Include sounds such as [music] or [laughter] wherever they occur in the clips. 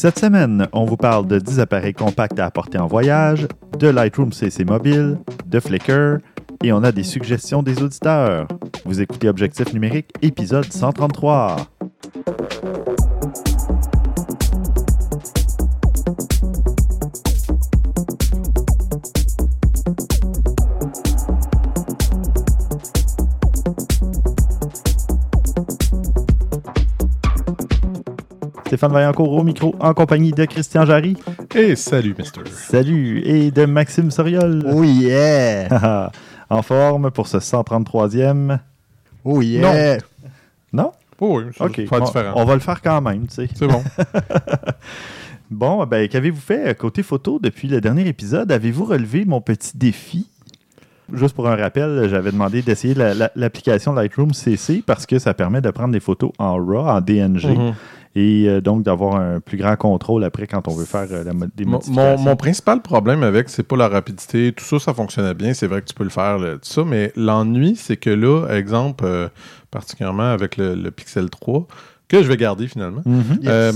Cette semaine, on vous parle de 10 appareils compacts à apporter en voyage, de Lightroom CC Mobile, de Flickr, et on a des suggestions des auditeurs. Vous écoutez Objectif numérique, épisode 133. Stéphane Vaillancourt au micro en compagnie de Christian Jarry. Et salut, Mister. Salut. Et de Maxime Soriol. Oh yeah! [laughs] en forme pour ce 133e. Oh yeah! Non? Oh oui, c'est OK. pas Bon, différent. on va le faire quand même, tu sais. C'est bon. [laughs] Bon, ben, qu'avez-vous fait euh, côté photo depuis le dernier épisode? Avez-vous relevé mon petit défi? Juste pour un rappel, j'avais demandé d'essayer la- la- l'application Lightroom CC parce que ça permet de prendre des photos en RAW, en DNG, Mhm. Et euh, donc d'avoir un plus grand contrôle après quand on veut faire euh, la des Mon, modifications. mon- mon principal problème avec, c'est pas la rapidité. Tout ça, ça fonctionnait bien. C'est vrai que tu peux le faire, là, tout ça. Mais l'ennui, c'est que là, exemple, euh, particulièrement avec le, le Pixel 3, que je vais garder finalement, Mhm. Yes.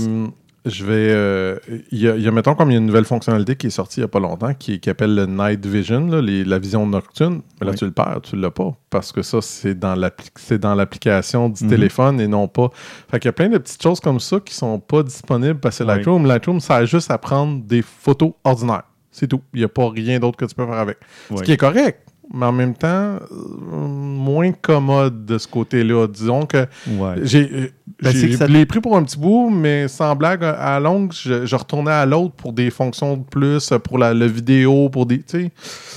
Je vais. euh, Il y, a, il y a, mettons, comme il y a une nouvelle fonctionnalité qui est sortie il n'y a pas longtemps, qui, qui appelle le Night Vision, là, les- la vision nocturne. Mais là, Oui. tu le perds, tu l'as pas. Parce que ça, c'est dans l'appli- c'est dans l'application du Mhm. téléphone et non pas. Fait qu'il y a plein de petites choses comme ça qui sont pas disponibles parce que Oui. Lightroom, Lightroom, ça a juste à prendre des photos ordinaires. C'est tout. Il n'y a pas rien d'autre que tu peux faire avec. Oui. Ce qui est correct. Mais en même temps, euh, moins commode de ce côté-là. Disons que Ouais. j'ai, euh, Ben, ça- pris pour un petit bout, mais sans blague, à longue, je, je retournais à l'autre pour des fonctions de plus, pour la, le vidéo, pour des. Tu sais.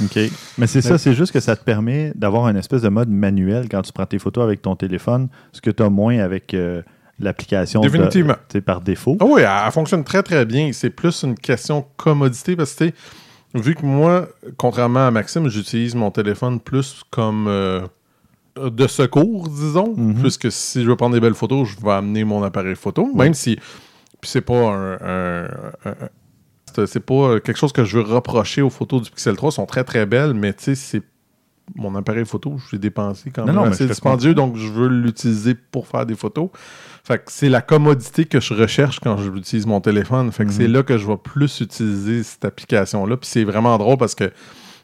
OK. Mais c'est ça, c'est juste que ça te permet d'avoir un espèce de mode manuel quand tu prends tes photos avec ton téléphone, ce que tu as moins avec euh, l'application Définitivement. tu sais, par défaut. Ah oui, elle, elle fonctionne très très bien. C'est plus une question commodité parce que tu sais, vu que moi, contrairement à Maxime, j'utilise mon téléphone plus comme euh, de secours, disons. Mhm. Puisque si je veux prendre des belles photos, je vais amener mon appareil photo. Même si puis c'est pas un. un- un- un- c'est- c'est pas quelque chose que je veux reprocher aux photos du Pixel 3. Elles sont très très belles, mais tu sais, c'est mon appareil photo, je l'ai dépensé quand Non, même non, assez dispendieux, donc je veux l'utiliser pour faire des photos. Fait que c'est la commodité que je recherche quand je utilise mon téléphone. Fait que Mhm. c'est là que je vais plus utiliser cette application-là. Puis c'est vraiment drôle parce que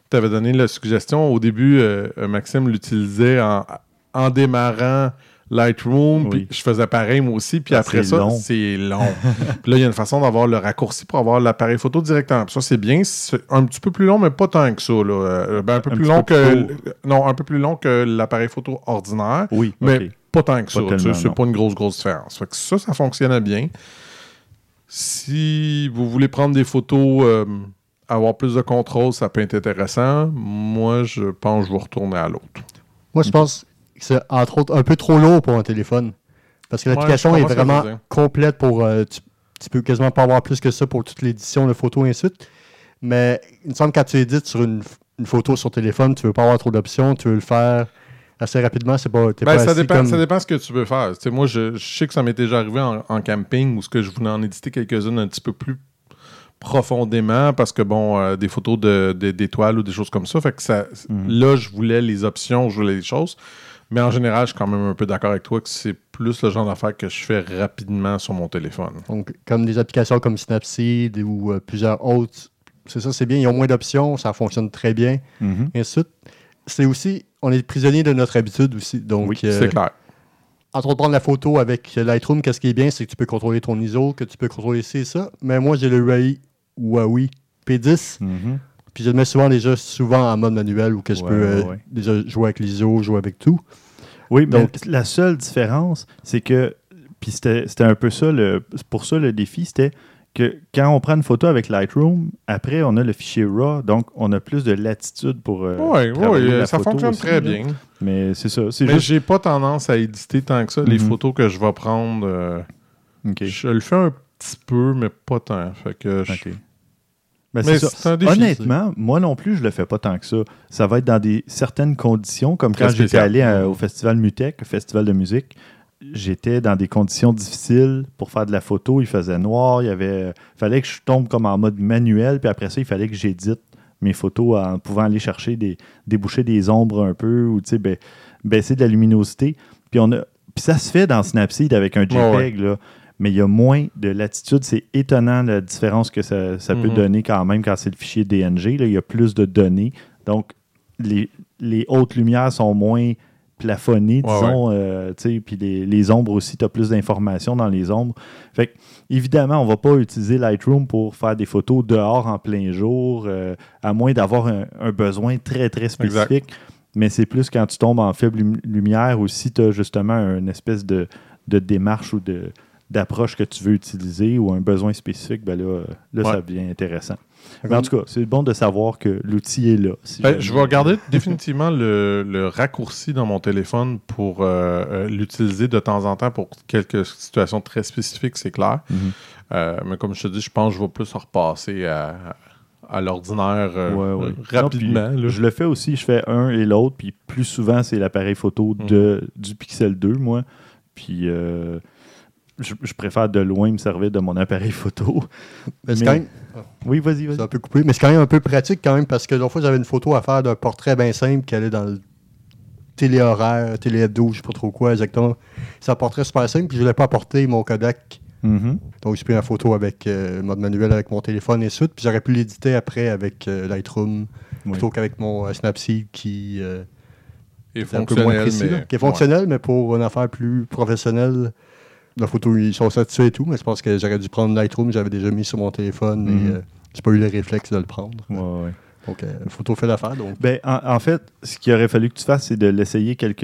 tu avais donné la suggestion. Au début, euh, euh, Maxime l'utilisait en, en démarrant Lightroom. Oui. Puis je faisais pareil moi aussi. Puis Ah, après ça, c'est long. [laughs] puis là, il y a une façon d'avoir le raccourci pour avoir l'appareil photo directement. Puis ça, c'est bien. C'est un petit peu plus long, mais pas tant que ça. Là. Euh, ben, un peu Un plus long peu que. plus Non, un peu plus long que l'appareil photo ordinaire. Oui, Mais pas tant que ça. Pas C'est pas une grosse, grosse différence. Fait que ça, ça fonctionnait bien. Si vous voulez prendre des photos, euh, avoir plus de contrôle, ça peut être intéressant. Moi, je pense que je vais retourner à l'autre. Moi, je pense c'est entre autres un peu trop lourd pour un téléphone. Parce que l'application Ouais, est vraiment complète pour. euh, tu, tu peux quasiment pas avoir plus que ça pour toute l'édition de photos et ainsi de suite. Mais il me semble que quand tu édites sur une, une photo sur téléphone, tu veux pas avoir trop d'options, tu veux le faire assez rapidement. C'est pas, Ben, pas ça, dépend, comme- ça dépend ce que tu veux faire. Moi, je, je sais que ça m'est déjà arrivé en, en camping où ce que je voulais en éditer quelques-unes un petit peu plus profondément parce que, bon, euh, des photos de- de- d'étoiles ou des choses comme ça. Fait que ça, Mhm. là, je voulais les options, je voulais les choses. Mais en général, je suis quand même un peu d'accord avec toi que c'est plus le genre d'affaires que je fais rapidement sur mon téléphone. Donc, comme des applications comme Snapseed ou euh, plusieurs autres. C'est ça, c'est bien. Ils ont moins d'options, ça fonctionne très bien. Mhm. Et ainsi de suite. C'est aussi, on est prisonnier de notre habitude aussi. Donc, Oui, euh, c'est clair. entre prendre la photo avec Lightroom, qu'est-ce qui est bien, c'est que tu peux contrôler ton ISO, que tu peux contrôler ci et ça. Mais moi, j'ai le Ray Huawei P10, Mhm. Puis je le mets souvent déjà souvent en mode manuel où que je Ouais, peux euh, ouais, déjà jouer avec l'ISO, jouer avec tout. Oui, mais Donc- la seule différence, c'est que, puis c'était c'était un peu ça, le, pour ça le défi, c'était que quand on prend une photo avec Lightroom, après on a le fichier RAW, donc on a plus de latitude pour. euh, Oui, oui, la ça photo fonctionne aussi, très là. bien. Mais c'est ça, Mais juste. j'ai pas tendance à éditer tant que ça. Les Mhm. photos que je vais prendre, euh, Ok. je le fais un petit peu, mais pas tant. Fait que je-. Ben, Mais c'est ça. c'est un défi. Honnêtement, moi non plus, je le fais pas tant que ça. Ça va être dans des certaines conditions, comme Très quand j'étais allé à- au festival Mutec, festival de musique. J'étais dans des conditions difficiles pour faire de la photo. Il faisait noir, il y avait, fallait que je tombe comme en mode manuel, puis après ça, il fallait que j'édite mes photos en pouvant aller chercher des déboucher des ombres un peu ou baisser de la luminosité. Puis on a, puis ça se fait dans Snapseed avec un Ouais, JPEG là. Mais il y a moins de latitude. C'est étonnant la différence que ça, ça peut Mhm. donner quand même quand c'est le fichier DNG. Là, il y a plus de données. Donc, les, les hautes lumières sont moins plafonnées, Ouais, disons. euh, puis les, les ombres aussi, tu as plus d'informations dans les ombres. Fait que, évidemment, on ne va pas utiliser Lightroom pour faire des photos dehors en plein jour, euh, à moins d'avoir un, un besoin très, très spécifique. Mais c'est plus quand tu tombes en faible lum- lumière ou si tu as justement une espèce de, de démarche ou de d'approche que tu veux utiliser ou un besoin spécifique, ben là, là Ouais. ça devient intéressant. Mais en tout cas, c'est bon de savoir que l'outil est là. si Ben, je vais regarder [laughs] définitivement le, le raccourci dans mon téléphone pour euh, euh, l'utiliser de temps en temps pour quelques situations très spécifiques, c'est clair. Mhm. Euh, mais comme je te dis, je pense que je vais plus repasser à, à l'ordinaire euh, Ouais, ouais. rapidement. Non, puis là. je le fais aussi, je fais un et l'autre, puis plus souvent, c'est l'appareil photo Mhm. de, du Pixel 2, moi. Puis euh, je, je préfère de loin me servir de mon appareil photo. Mais quand même- Oui, vas-y, vas-y. c'est un peu coupé, mais c'est quand même un peu pratique quand même parce que l'autre fois, j'avais une photo à faire d'un portrait bien simple qui allait dans le télé-horaire, télé-hebdo, je sais pas trop quoi exactement. C'est un portrait super simple, puis je voulais pas apporter mon Kodak. Mhm. Donc, j'ai pris la photo avec euh, le mode manuel avec mon téléphone et suite, puis j'aurais pu l'éditer après avec euh, Lightroom Oui. plutôt qu'avec mon euh, Snapseed qui euh, est un peu moins précis, mais- là, qui est fonctionnel, mais pour une affaire plus professionnelle. La photo, ils sont satisfaits et tout, mais je pense que j'aurais dû prendre Lightroom, j'avais déjà mis sur mon téléphone, mais Mhm. euh, j'ai pas eu le réflexe de le prendre. Ouais, ouais. Donc, euh, photo fait l'affaire. Donc, Ben, en, en fait, ce qu'il aurait fallu que tu fasses, c'est de l'essayer quelques,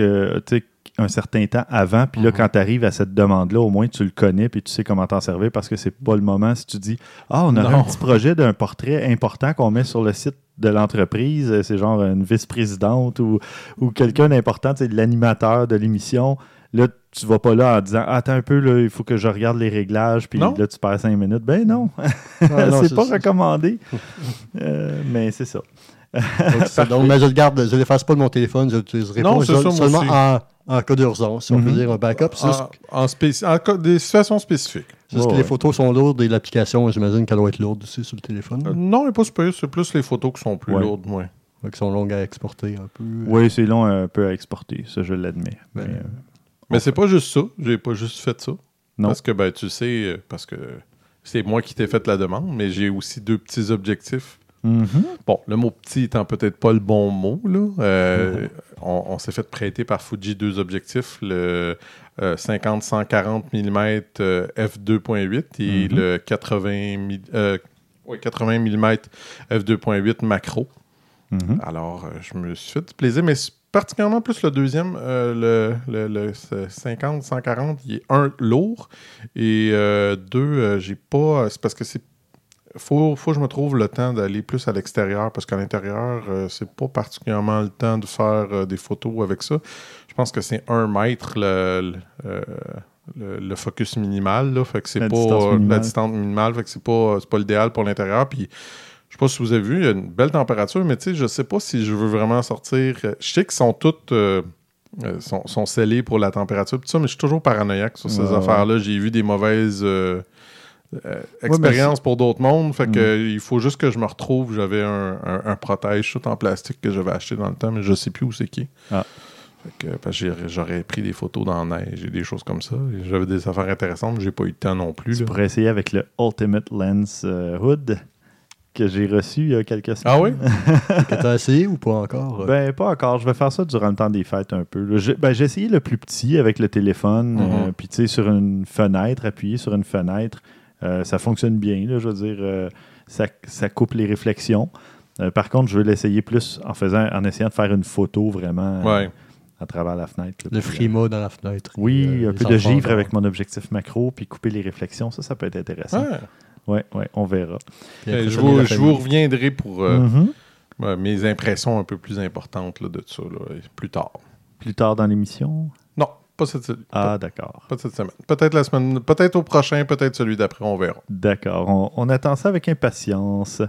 un certain temps avant. Puis là, Mhm. quand tu arrives à cette demande-là, au moins tu le connais puis tu sais comment t'en servir parce que c'est pas le moment si tu dis Ah, on a un petit projet d'un portrait important qu'on met sur le site de l'entreprise. euh, C'est genre une vice-présidente ou, ou quelqu'un d'important, l'animateur de l'émission. Là, tu vas pas là en disant Attends un peu, là, il faut que je regarde les réglages. Puis Non. là, tu perds cinq minutes. Ben non, Ah, [laughs] non, c'est pas recommandé. [laughs] Euh, mais c'est ça. Donc, mais je le garde, je ne l'efface pas de mon téléphone, je l'utiliserai Non, pas. Je- ça, seulement en, en cas d'urgence, si on peut Mhm. dire un backup. Juste, En, en spéci- en cas- des situations spécifiques. c'est juste Ouais, que les photos sont lourdes et l'application, j'imagine qu'elle doit être lourde aussi sur le téléphone. Euh, non, mais pas super, c'est plus les photos qui sont plus Ouais. lourdes. Ouais. Qui sont longues à exporter un peu. Oui, c'est long un peu à exporter, ça je l'admets. Ben, Mais, c'est pas juste ça. J'ai pas juste fait ça. Non. Parce que, ben, tu sais, euh, parce que c'est moi qui t'ai fait la demande, mais j'ai aussi deux petits objectifs. mhm. Bon, le mot petit étant peut-être pas le bon mot, là. Euh, on on s'est fait prêter par Fuji deux objectifs, le euh, 50-140 mm euh, f2.8 et Mhm. le 80, mi- euh, ouais, 80 mm f2.8 macro. Alors, je me suis fait du plaisir, mais particulièrement plus le deuxième, euh, le, le, le 50-140, il est un lourd et euh, deux, euh, j'ai pas. C'est parce que c'est. Faut, faut que je me trouve le temps d'aller plus à l'extérieur parce qu'à l'intérieur, c'est pas particulièrement le temps de faire des photos avec ça. Je pense que c'est un mètre le, le, le- le focus minimal. Là, fait que c'est pas distance minimale. la distance minimale. Fait que c'est pas, c'est pas l'idéal pour l'intérieur. Puis je sais pas si vous avez vu, il y a une belle température, mais tu sais, je sais pas si je veux vraiment sortir. euh, Je sais qu'ils sont toutes euh, euh, sont, sont scellées pour la température, tout ça, mais je suis toujours paranoïaque sur ces Ouais, affaires-là. J'ai vu des mauvaises euh, euh, expériences pour d'autres mondes. Fait Mm. que euh, il faut juste que je me retrouve. J'avais un, un, un protège tout en plastique que j'avais acheté dans le temps, mais je sais plus où c'est qui. Ah. Fait que, parce que j'ai- j'aurais pris des photos dans la neige et des choses comme ça. J'avais des affaires intéressantes, mais j'ai pas eu le temps non plus. Tu là. pourrais essayer avec le Ultimate Lens euh, Hood que j'ai reçu il y a quelques semaines. Ah oui? Que tu as essayé ou pas encore? [laughs] Ben, pas encore. Je vais faire ça durant le temps des fêtes un peu. J'ai ben, j'ai essayé le plus petit avec le téléphone. Euh, Puis, tu sais, sur une fenêtre, appuyé sur une fenêtre, euh, ça fonctionne bien. là, je veux dire, euh, ça, ça coupe les réflexions. Par contre, je veux l'essayer plus en faisant, en essayant de faire une photo vraiment Ouais. à travers la fenêtre. là. le frima dans la fenêtre. Oui, un peu de givre avec mon objectif macro, puis couper les réflexions. Ça, ça peut être intéressant. Ouais. Ouais, ouais, on verra. Euh, après je, vous, je vous reviendrai pour euh, Mhm. euh, mes impressions un peu plus importantes là, de ça là, plus tard. Plus tard dans l'émission? Non, pas cette, pas, Ah, d'accord. pas cette semaine. Peut-être la semaine, peut-être au prochain, peut-être celui d'après, on verra. D'accord. On, on attend ça avec impatience.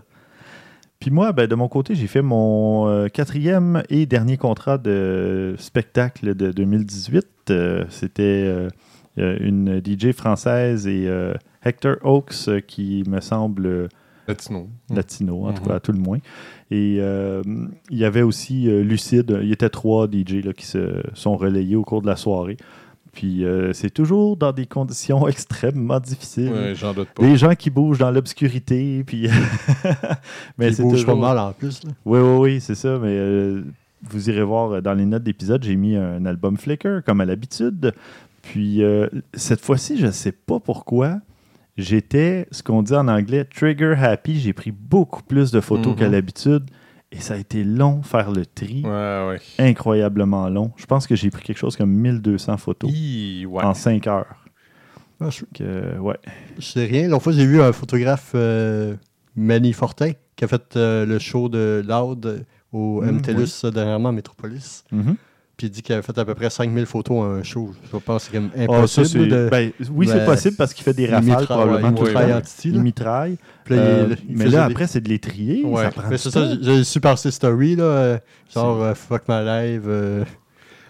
Puis moi, ben, de mon côté, j'ai fait mon euh, quatrième et dernier contrat de spectacle de 2018. Euh, C'était une DJ française et euh, Hector Oaks euh, qui me semble euh, Latino. latino, en tout Mhm. cas, à tout le moins. Et euh, il y avait aussi euh, Lucide. Il y était trois DJ là, qui se sont relayés au cours de la soirée. Puis euh, c'est toujours dans des conditions [laughs] extrêmement difficiles. Ouais, j'en doute pas. Des gens qui bougent dans l'obscurité, puis... [laughs] mais c'est toujours... pas mal en plus. là. Oui, oui, oui, c'est ça. Mais euh, vous irez voir dans les notes d'épisode, j'ai mis un album Flickr, comme à l'habitude. Puis euh, cette fois-ci, je ne sais pas pourquoi, j'étais, ce qu'on dit en anglais, trigger happy. J'ai pris beaucoup plus de photos Mhm. qu'à l'habitude. Et ça a été long faire le tri. Ouais, ouais. Incroyablement long. Je pense que j'ai pris quelque chose comme 1200 photos Hi, ouais. en 5 heures. Ah, je, Que, ouais. je sais rien. L'autre fois, j'ai vu un photographe, euh, Manny Fortin, qui a fait euh, le show de Loud euh, au Mm, MTLUS euh, dernièrement à Métropolis. Mhm. Puis il dit qu'il avait fait à peu près 5000 photos à un show. Je pense que c'est Ah, ça, impossible. c'est- de... ben, oui, c'est Ben, possible parce qu'il fait des rafales mitraille, probablement ouais, tout titi, là. Il mitraille. Puis là, il- Euh, il mais là, des- après, c'est de les trier. Ouais. Ça prend Mais c'est ça, j'ai- su par ses stories, là, genre euh, Fuck My Live. euh,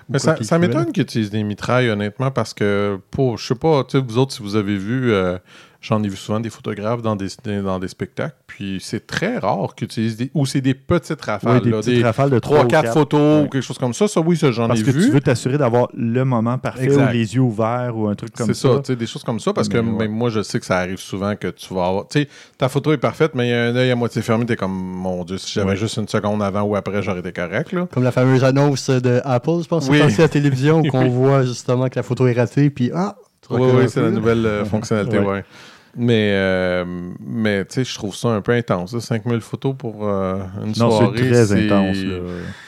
Mais ça, ça m'étonne qu'ils utilisent des mitrailles, honnêtement, parce que, pour, je sais pas, tu sais, vous autres, si vous avez vu, euh, j'en ai vu souvent des photographes dans des, dans des spectacles, puis c'est très rare qu'ils utilisent des. Ou c'est des petites rafales, Ouais, des là, petites des rafales de 3-4 4 photos Ouais. ou quelque chose comme ça. Ça, oui, ça, j'en ai Parce que vu. tu veux t'assurer d'avoir le moment parfait Exact. ou les yeux ouverts ou un truc comme C'est ça. ça, tu sais, des choses comme ça, parce que ouais. même moi, je sais que ça arrive souvent que tu vas avoir. Tu sais, ta photo est parfaite, mais il y a un œil à moitié fermé, t'es comme, mon Dieu, si j'avais Ouais. juste une seconde avant ou après, j'aurais été correct, là. Comme la fameuse annonce de Apple, je pense, Oui. c'est passé à la télévision, [laughs] où on Oui. voit justement que la photo est ratée, puis ah, tu Oui, oui, c'est la nouvelle euh, fonctionnalité, [laughs] Ouais. ouais. Mais, euh, mais tu sais, je trouve ça un peu intense. là, 5000 photos pour euh, une Non, soirée. c'est très intense. là.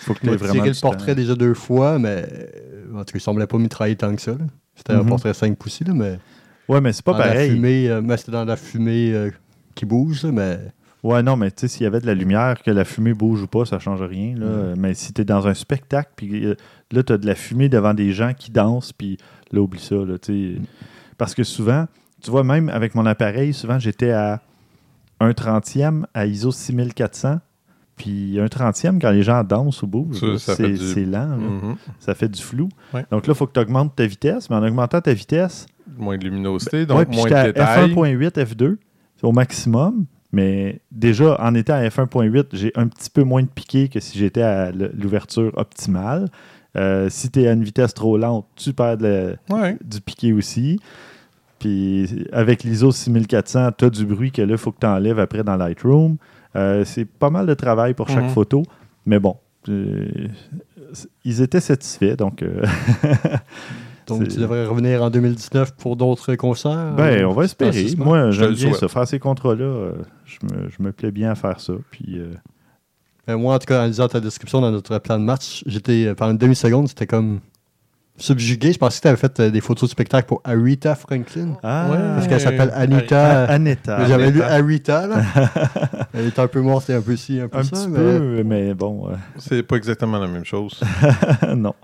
faut que tu aies vraiment le portrait déjà deux fois, mais euh, en tout cas, il semblait pas mitrailler tant que ça. C'était un Mhm. portrait 5 poussés, là, mais Ouais, mais c'est pas pareil. fumée, euh, mais c'était dans la fumée euh, qui bouge, là, mais Ouais, non, mais tu sais, s'il y avait de la lumière, que la fumée bouge ou pas, ça change rien. Là. Mm. Mais si tu es dans un spectacle, puis euh, là, tu as de la fumée devant des gens qui dansent, puis là, oublie ça. Là, tu sais. Parce que souvent, tu vois, même avec mon appareil, souvent, j'étais à un trentième à ISO 6400. Puis un trentième, quand les gens dansent ou bougent, c'est du- lent. Mhm. Ça fait du flou. Ouais. Donc là, il faut que tu augmentes ta vitesse. Mais en augmentant ta vitesse, Moins de luminosité, Ouais, donc moins de détails. F1.8, F2, c'est au maximum. Mais déjà, en étant à F1.8, j'ai un petit peu moins de piqué que si j'étais à l'ouverture optimale. Euh, si tu es à une vitesse trop lente, tu perds de la- Ouais. du piqué aussi. Puis avec l'ISO 6400, tu as du bruit que là, il faut que tu enlèves après dans Lightroom. Euh, c'est pas mal de travail pour chaque Mhm. photo. Mais bon, euh, ils étaient satisfaits. Donc, euh, [laughs] donc tu devrais revenir en 2019 pour d'autres concerts. Ben, on va espérer. Moi, Je j'aime le bien ça. Faire ces contrats-là, euh, je, me, je me plais bien à faire ça. Puis, moi, en tout cas, en lisant ta description dans notre plan de match, j'étais, pendant une demi-seconde, c'était comme subjugué. Je pensais que tu avais fait euh, des photos de spectacle pour Arita Franklin. ah, Ouais. Parce qu'elle s'appelle Anita. Mais J'avais lu Anita. Arita, là. [laughs] Elle était un peu morte et un peu ci, un peu Un ça. petit mais- peu, mais bon, euh, C'est pas exactement la même chose. [laughs] non.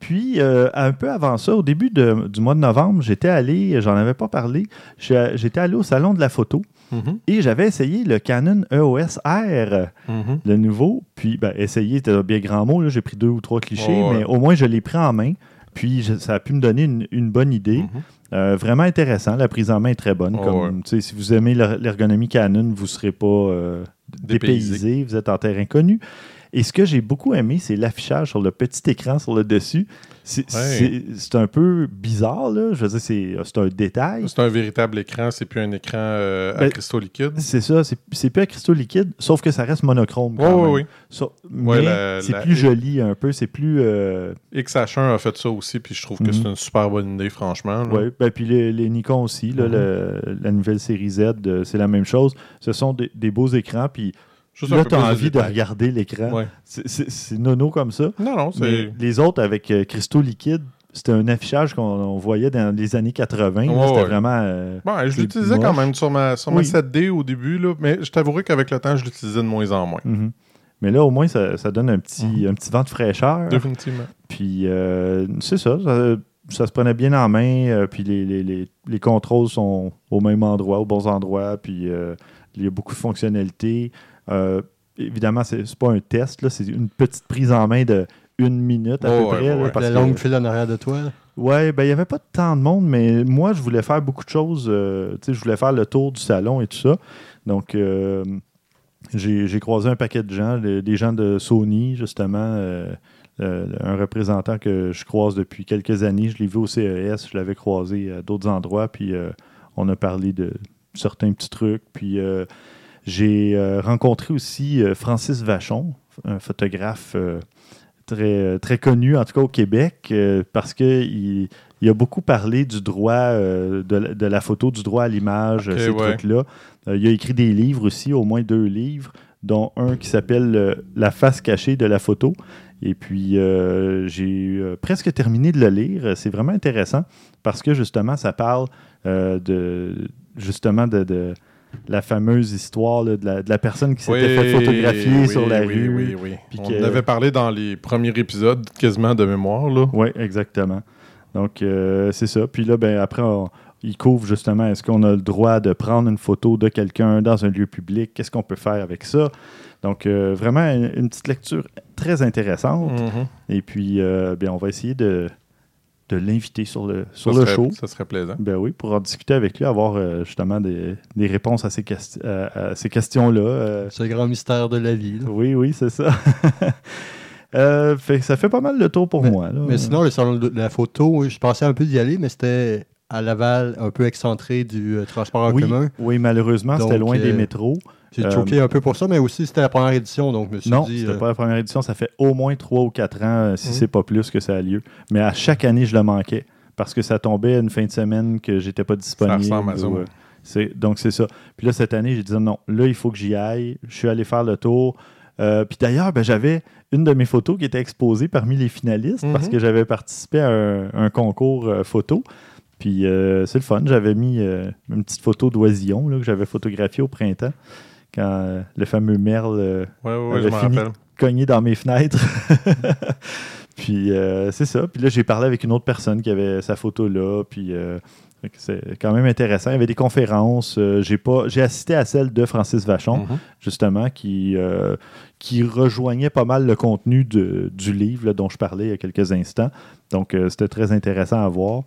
Puis, euh, un peu avant ça, au début de- du mois de novembre, j'étais allé, j'en avais pas parlé, j'étais allé au Salon de la photo Mhm. et j'avais essayé le Canon EOS R, Mhm. le nouveau. Puis, ben, essayer, c'était un bien grand mot, là, j'ai pris deux ou trois clichés, ouais. mais au moins, je l'ai pris en main. Puis, je- ça a pu me donner une, une bonne idée. Mhm. Euh, vraiment intéressant. La prise en main est très bonne. Oh, comme, ouais. Si vous aimez l'er- l'ergonomie Canon, vous ne serez pas euh, Dépaysé. dépaysé. Vous êtes en terrain inconnu. Et ce que j'ai beaucoup aimé, c'est l'affichage sur le petit écran sur le dessus. C'est Ouais. un peu bizarre, là. Je veux dire, c'est c'est un détail. C'est un véritable écran, c'est plus un écran euh, à Ben, cristaux liquides. C'est ça, c'est plus un cristaux liquide, sauf que ça reste monochrome. Oui, quand oui, même. oui. Ça- Ouais, mais la- c'est plus joli un peu, c'est plus. euh, XH1 a fait ça aussi, puis je trouve que Mhm. c'est une super bonne idée, franchement. Oui, ben, puis les, les Nikon aussi, là, Mhm. le- la nouvelle série Z, euh, c'est la même chose. Ce sont des, des beaux écrans, puis Juste là, tu as de envie de, regarder l'écran. Ouais. C'est- nono comme ça. Non, non, c'est. les autres, avec euh, cristaux liquides, c'était un affichage qu'on on voyait dans les années 80. là. Ouais, c'était ouais. vraiment... euh, Bon, je c'est l'utilisais quand même sur ma, sur ma Oui. 7D au début, là, mais je t'avouerai qu'avec le temps, je l'utilisais de moins en moins. mhm. Mais là, au moins, ça, ça donne un petit, Mhm. un petit vent de fraîcheur. Définitivement. Puis euh, c'est ça, ça, ça se prenait bien en main. euh, puis les, les- les- les contrôles sont au même endroit, aux bons endroits. Puis euh, il y a beaucoup de fonctionnalités. Euh, évidemment, c'est c'est pas un test, là, c'est une petite prise en main de une minute à Ouais, peu ouais, près. là, ouais, parce la que- longue file en arrière de toi. là. Ouais, ben il n'y avait pas tant de monde, mais moi, je voulais faire beaucoup de choses. euh, tu sais, je voulais faire le tour du salon et tout ça. Donc, euh, j'ai croisé un paquet de gens, des gens de Sony, justement, euh, euh, un représentant que je croise depuis quelques années. Je l'ai vu au CES, je l'avais croisé à d'autres endroits, puis euh, on a parlé de certains petits trucs. Puis euh, j'ai euh, rencontré aussi euh, Francis Vachon, un photographe euh, très, très connu, en tout cas au Québec, parce qu'il il a beaucoup parlé du droit de, la- de la photo, du droit à l'image, ces ouais. trucs-là. Il a écrit des livres aussi, au moins deux livres, dont un qui s'appelle La face cachée de la photo. Et puis, euh, j'ai euh, presque terminé de le lire. C'est vraiment intéressant parce que justement, ça parle euh, de justement de, de la fameuse histoire là, de, la, de la personne qui s'était fait photographier oui, sur la oui, rue. Oui, oui, puis On que- en avait parlé dans les premiers épisodes, quasiment de mémoire. Là. Oui, exactement. Donc, euh, c'est ça. Puis là, ben, après, on- il couvre justement est-ce qu'on a le droit de prendre une photo de quelqu'un dans un lieu public? Qu'est-ce qu'on peut faire avec ça? Donc, euh, vraiment, une, une petite lecture très intéressante. Mhm. Et puis, euh, bien, on va essayer de, de l'inviter sur le, sur ça, le serait, show. ça serait plaisant. Ben oui, pour en discuter avec lui, avoir euh, justement des, des réponses à ces, à- à ces questions-là. Euh, C'est le grand mystère de la vie. là. oui, oui, c'est ça. [laughs] Euh, fait ça fait pas mal le tour pour moi. là. Mais sinon, le salon de la photo, je pensais un peu d'y aller, mais c'était à Laval, un peu excentré du euh, transport en oui, commun. oui, malheureusement, c'était loin des métros. J'ai Euh, choqué un peu pour ça, mais aussi c'était la première édition, donc je me suis Non, dit. c'était euh, pas la première édition. Ça fait au moins trois ou quatre ans, euh, si Mhm. c'est pas plus, que ça a lieu. Mais à chaque année, je le manquais parce que ça tombait une fin de semaine que j'étais pas disponible. ressemble à ça, euh, c'est- donc, c'est ça. Puis là, cette année, j'ai dit non, là, il faut que j'y aille. Je suis allé faire le tour. Euh, puis d'ailleurs, ben, j'avais une de mes photos qui était exposée parmi les finalistes parce Mhm. que j'avais participé à un, un concours euh, photo. Puis euh, c'est le fun. J'avais mis euh, une petite photo d'oisillon là, que j'avais photographiée au printemps quand euh, le fameux merle euh, Oui, oui, avait je m'en fini. rappelle. cogné dans mes fenêtres. [laughs] puis euh, c'est ça. Puis là, j'ai parlé avec une autre personne qui avait sa photo là. Puis euh, c'est quand même intéressant. Il y avait des conférences. J'ai pas, j'ai assisté à celle de Francis Vachon, Mhm. justement, qui, qui rejoignait pas mal le contenu de- du livre là, dont je parlais il y a quelques instants. Donc, c'était très intéressant à voir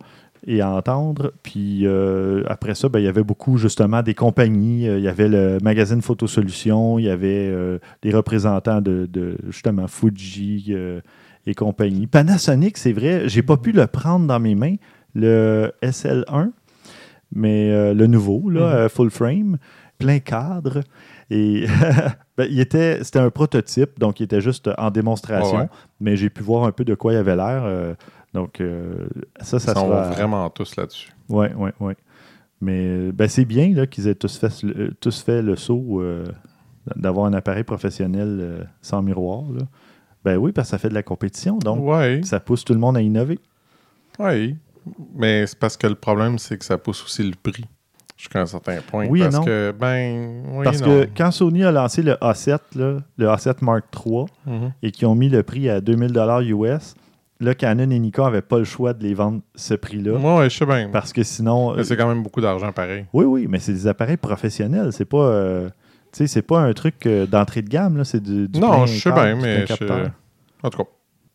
et à entendre. Puis euh, après ça, ben, il y avait beaucoup justement des compagnies. Euh, il y avait le magazine Photo Solutions, il y avait euh, des représentants de, de, justement Fuji euh, et compagnie. Panasonic, c'est vrai, j'ai pas pu le prendre dans mes mains, le SL1, mais le nouveau, là, Mhm. euh, full frame, plein cadre. Et [laughs] ben, il était, c'était un prototype, donc il était juste en démonstration, ouais. mais j'ai pu voir un peu de quoi il avait l'air. Donc euh, ça, ça Ils sont sera... vraiment tous là-dessus. Oui, oui, oui. Mais ben, c'est bien là, qu'ils aient tous fait, le- euh, tous fait le saut euh, d'avoir un appareil professionnel euh, sans miroir. là. Ben oui, parce que ça fait de la compétition, donc ça pousse tout le monde à innover. oui. Mais c'est parce que le problème, c'est que ça pousse aussi le prix jusqu'à un certain point. Oui et parce non. que, ben, oui parce et que quand Sony a lancé le A7, là, le A7 Mark III, Mhm. et qu'ils ont mis le prix à 2000 US, là, Canon et Nikon n'avaient pas le choix de les vendre ce prix-là. Ouais, je sais bien. Parce que sinon. Mais c'est quand même beaucoup d'argent pareil. Oui, oui, mais c'est des appareils professionnels. C'est pas. euh, tu sais, c'est pas un truc euh, d'entrée de gamme, là. C'est du, du non, je sais bien, mais. En tout cas,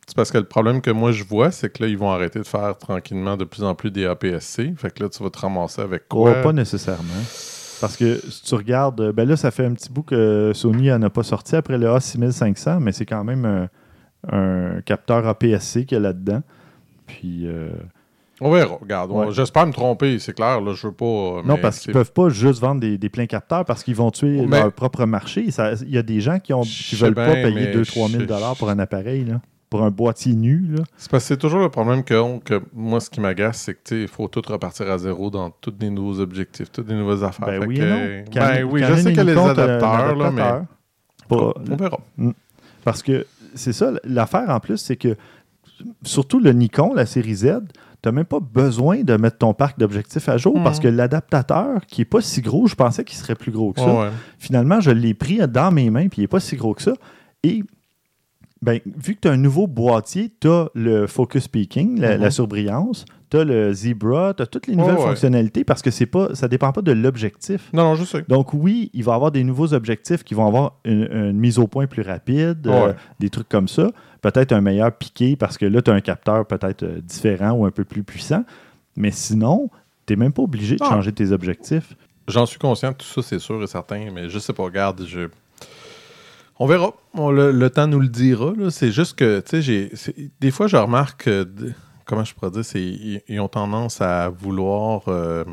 c'est parce que le problème que moi je vois, c'est que là, ils vont arrêter de faire tranquillement de plus en plus des APS-C. Fait que là, tu vas te ramasser avec quoi? Oh, pas nécessairement. Parce que si tu regardes, euh, ben là, ça fait un petit bout que Sony n'en a pas sorti après le A6500, mais c'est quand même un, capteur APS-C qu'il y a là-dedans. Puis, euh, On verra. Regarde, Ouais. j'espère me tromper, c'est clair. Là, je veux pas. euh, non, parce qu'ils peuvent pas juste vendre des, des pleins capteurs parce qu'ils vont tuer Mais- leur propre marché. Il y a des gens qui ne veulent pas payer mais 2-3 000 je- dollars pour un appareil, là, pour un boîtier nu. C'est parce que c'est toujours le problème que, on- que moi, ce qui m'agace, c'est que il faut tout repartir à zéro dans tous les nouveaux objectifs, toutes les nouvelles affaires. Ben oui que- non. Ben oui, je sais a les adapteurs, là, mais. Pas- on verra. Parce que c'est ça, l'affaire en plus, c'est que surtout le Nikon, la série Z, tu n'as même pas besoin de mettre ton parc d'objectifs à jour parce que l'adaptateur, qui n'est pas si gros, je pensais qu'il serait plus gros que ça. Ouais. Finalement, je l'ai pris dans mes mains, puis il n'est pas si gros que ça. Et ben, vu que tu as un nouveau boîtier, tu as le focus peaking, la, Mhm. la surbrillance, tu as le Zebra, tu as toutes les nouvelles ouais. fonctionnalités parce que c'est pas, ça ne dépend pas de l'objectif. Non, non, je sais. Donc oui, il va y avoir des nouveaux objectifs qui vont avoir une, une mise au point plus rapide, euh, Ouais. des trucs comme ça. Peut-être un meilleur piqué parce que là, tu as un capteur peut-être euh, différent ou un peu plus puissant. Mais sinon, tu n'es même pas obligé de Ah. changer tes objectifs. J'en suis conscient, tout ça, c'est sûr et certain, mais je sais pas, regarde, je... On verra. On- le, le temps nous le dira. C'est juste que, tu sais, des fois, je remarque, que d- comment je pourrais dire, c'est, ils, ils ont tendance à vouloir euh,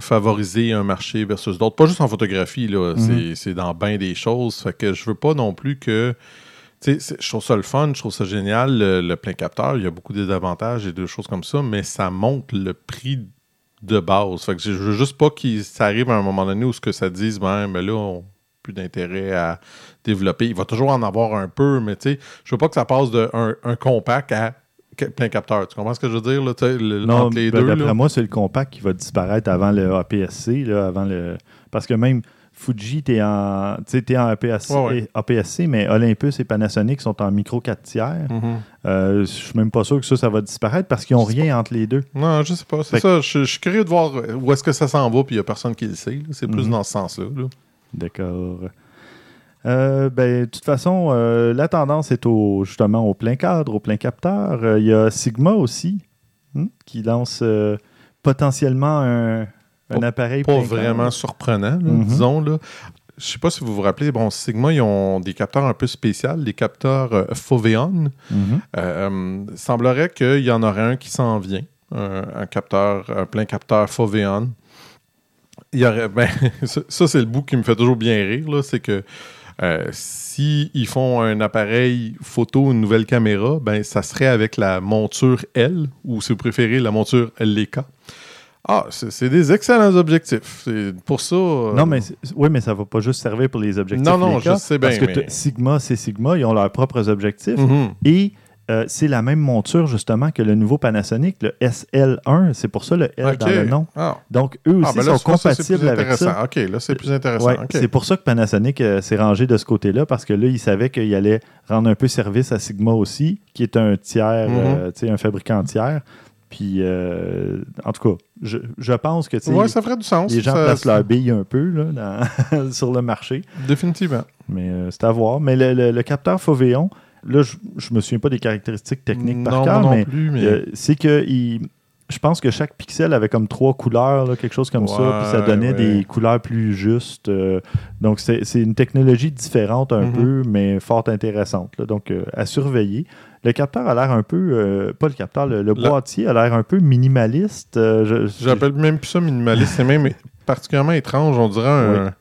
favoriser un marché versus d'autres. Pas juste en photographie, là. Mhm. C'est, c'est dans bien des choses. Fait que je veux pas non plus que. Tu sais, je trouve ça le fun, je trouve ça génial, le, le plein capteur. Il y a beaucoup de désavantages et de choses comme ça, mais ça monte le prix de base. Fait que je veux juste pas que ça arrive à un moment donné où ce que ça dise, ben, ben là, on n'a plus d'intérêt à développer. Il va toujours en avoir un peu, mais tu sais, je veux pas que ça passe de un, un compact à plein capteur. Tu comprends ce que je veux dire, là, le- Non, entre les ben, deux? d'après là? moi, c'est le compact qui va disparaître avant le APS-C, là, avant le... parce que même Fuji, tu es en, t'es en APS-C, Ouais, ouais. APS-C, mais Olympus et Panasonic sont en micro 4 tiers. Mhm. Euh, je suis même pas sûr que ça, ça va disparaître parce qu'ils n'ont rien entre les deux. Non, je sais pas. C'est Fait ça. Je, suis curieux de voir où est-ce que ça s'en va, puis il y a personne qui le sait. là. C'est plus Mhm. dans ce sens-là. là. D'accord. Euh, ben, de toute façon, euh, la tendance est au, justement au plein cadre, au plein capteur. Euh, Il y a Sigma aussi, hmm, qui lance potentiellement un, un Pas- appareil Pas plein vraiment cadre. surprenant, là, Mhm. disons. Là. Je sais pas si vous vous rappelez, bon, Sigma, ils ont des capteurs un peu spéciaux, des capteurs Foveon. Mhm. Euh, semblerait qu'il y en aurait un qui s'en vient, un, un capteur, un plein capteur Foveon. Il y aurait, [laughs] ben, ça, ça, c'est le bout qui me fait toujours bien rire, là, c'est que euh, si ils font un appareil photo, une nouvelle caméra, ben ça serait avec la monture L, ou si vous préférez la monture Leica. Ah, c'est des excellents objectifs. Pour ça. euh, Non, mais oui, mais ça va pas juste servir pour les objectifs. Non, non, Leica, je sais Parce bien, que mais- t'as- Sigma, c'est Sigma, ils ont leurs propres objectifs. mhm. Et euh, c'est la même monture, justement, que le nouveau Panasonic, le SL1. C'est pour ça le L dans le nom. Ah. Donc, eux aussi Ah, ben là, sont ça, compatibles avec ça. OK, là, c'est plus intéressant. Ouais. C'est pour ça que Panasonic euh, s'est rangé de ce côté-là, parce que là, ils savaient qu'il allait rendre un peu service à Sigma aussi, qui est un tiers, euh, tu sais, un fabricant tiers. Puis, en tout cas, je, je pense que Ouais, ça ferait du sens. les gens Ça- placent leur bille un peu là, dans- [laughs] sur le marché. Définitivement. Mais c'est à voir. Mais le, le- le capteur Foveon, là, je ne me souviens pas des caractéristiques techniques par non, cœur, moi non mais, euh, c'est que il- je pense que chaque pixel avait comme trois couleurs, là, quelque chose comme ça, puis ça donnait ouais. des couleurs plus justes. euh, donc, c'est une technologie différente un Mhm. peu, mais fort intéressante. là. donc, euh, à surveiller. Le capteur a l'air un peu, euh, pas le capteur, le, boîtier a l'air un peu minimaliste. J'appelle même plus ça minimaliste. C'est même particulièrement étrange. On dirait un...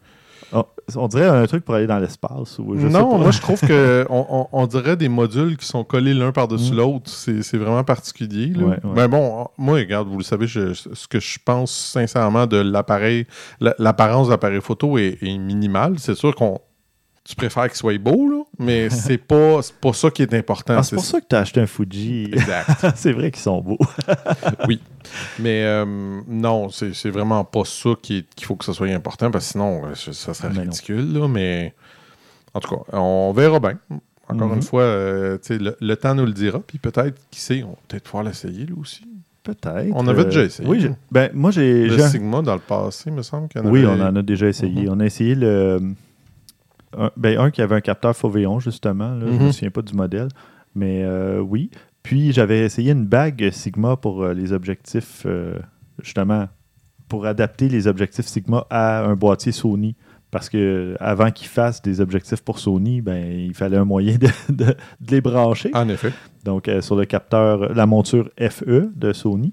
on dirait un truc pour aller dans l'espace. ou je sais non, pas. moi, je trouve que [laughs] on, dirait des modules qui sont collés l'un par-dessus Mm. l'autre. C'est vraiment particulier. là. Ouais, ouais. Mais bon, moi, regarde, vous le savez, je- ce que je pense sincèrement de l'appareil, la- l'apparence de l'appareil photo est, est minimale. C'est sûr qu'on... Tu préfères qu'il soit beau, là, mais [laughs] c'est pas, pas ça qui est important. Ah, c'est pour ça que tu as acheté un Fuji. Exact. [laughs] c'est vrai qu'ils sont beaux. [laughs] Mais euh, non, c'est vraiment pas ça qu'il faut que ça soit important, parce que sinon, euh, ça serait Mais ridicule. Là, mais en tout cas, on verra bien. Encore Mhm. une fois, euh, tu sais, le, le temps nous le dira. Puis peut-être, qui sait, on va peut-être pouvoir l'essayer lui aussi. Peut-être. On avait euh, déjà essayé. Oui, ben, moi, j'ai. Le Sigma dans le passé, il me semble qu'il y en Oui, avait- on en a déjà essayé. Mhm. On a essayé le. Un, ben, un qui avait un capteur Foveon, justement. Là, Je Mhm. me souviens pas du modèle. Mais euh, oui. Puis j'avais essayé une bague Sigma pour euh, les objectifs, euh, justement, pour adapter les objectifs Sigma à un boîtier Sony. Parce que avant qu'ils fassent des objectifs pour Sony, ben, il fallait un moyen de, de- de les brancher. En effet. Donc, sur le capteur, la monture FE de Sony.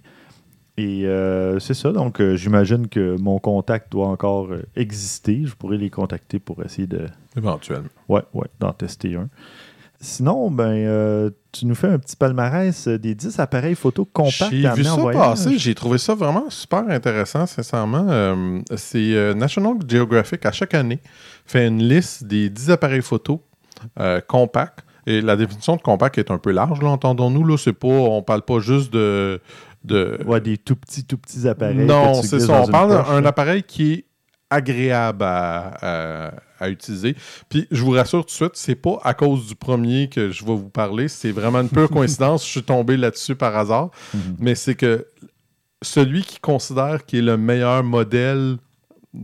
Et euh, c'est ça. Donc, euh, j'imagine que mon contact doit encore euh, exister. Je pourrais les contacter pour essayer de, Éventuellement. ouais, ouais, d'en tester un. Sinon, ben, euh, tu nous fais un petit palmarès euh, des 10 appareils photo compacts J'ai vu ça voyage. passer, j'ai trouvé ça vraiment super intéressant, sincèrement. Euh, c'est euh, National Geographic, à chaque année, fait une liste des 10 appareils photo compacts. Et la définition de compact est un peu large, là, entendons-nous. Là, c'est pas, on parle pas juste de... de... Ouais, des tout petits, tout petits appareils. non, c'est ça. On parle d'un appareil qui est agréable à, à- à utiliser. Puis je vous rassure tout de suite, c'est pas à cause du premier que je vais vous parler, c'est vraiment une pure [laughs] coïncidence. Je suis tombé là-dessus par hasard, Mhm. mais c'est que celui qui considère qu'il est le meilleur modèle,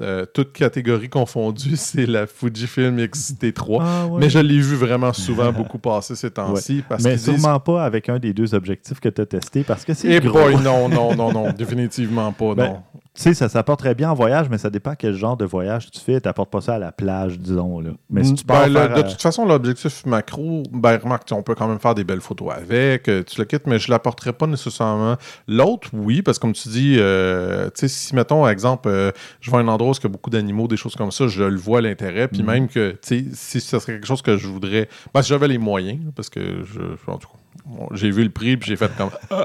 euh, toute catégorie confondue, [laughs] c'est la Fujifilm X-T3. Ah, ouais. Mais je l'ai vu vraiment souvent [laughs] beaucoup passer ces temps-ci. Mais disent sûrement pas avec un des deux objectifs que tu as testé parce que c'est Eh boy, non, non, non, non, définitivement pas, Ben, non. Tu sais, ça s'apporterait bien en voyage, mais ça dépend quel genre de voyage tu fais. Tu n'apportes pas ça à la plage, disons. Là. Mais si tu Ben, pars le- faire, de euh, toute façon, l'objectif macro, ben, remarque, on peut quand même faire des belles photos avec, euh, tu le quittes, mais je l'apporterai pas nécessairement. L'autre, oui, parce que comme tu dis, euh, tu sais, si, mettons, exemple, euh, je vois un endroit où il y a beaucoup d'animaux, des choses comme ça, je le vois l'intérêt, puis Mhm. même que, tu sais, si ça serait quelque chose que je voudrais, ben, si j'avais les moyens, parce que je, en tout cas, bon, j'ai vu le prix, puis j'ai fait comme. [laughs]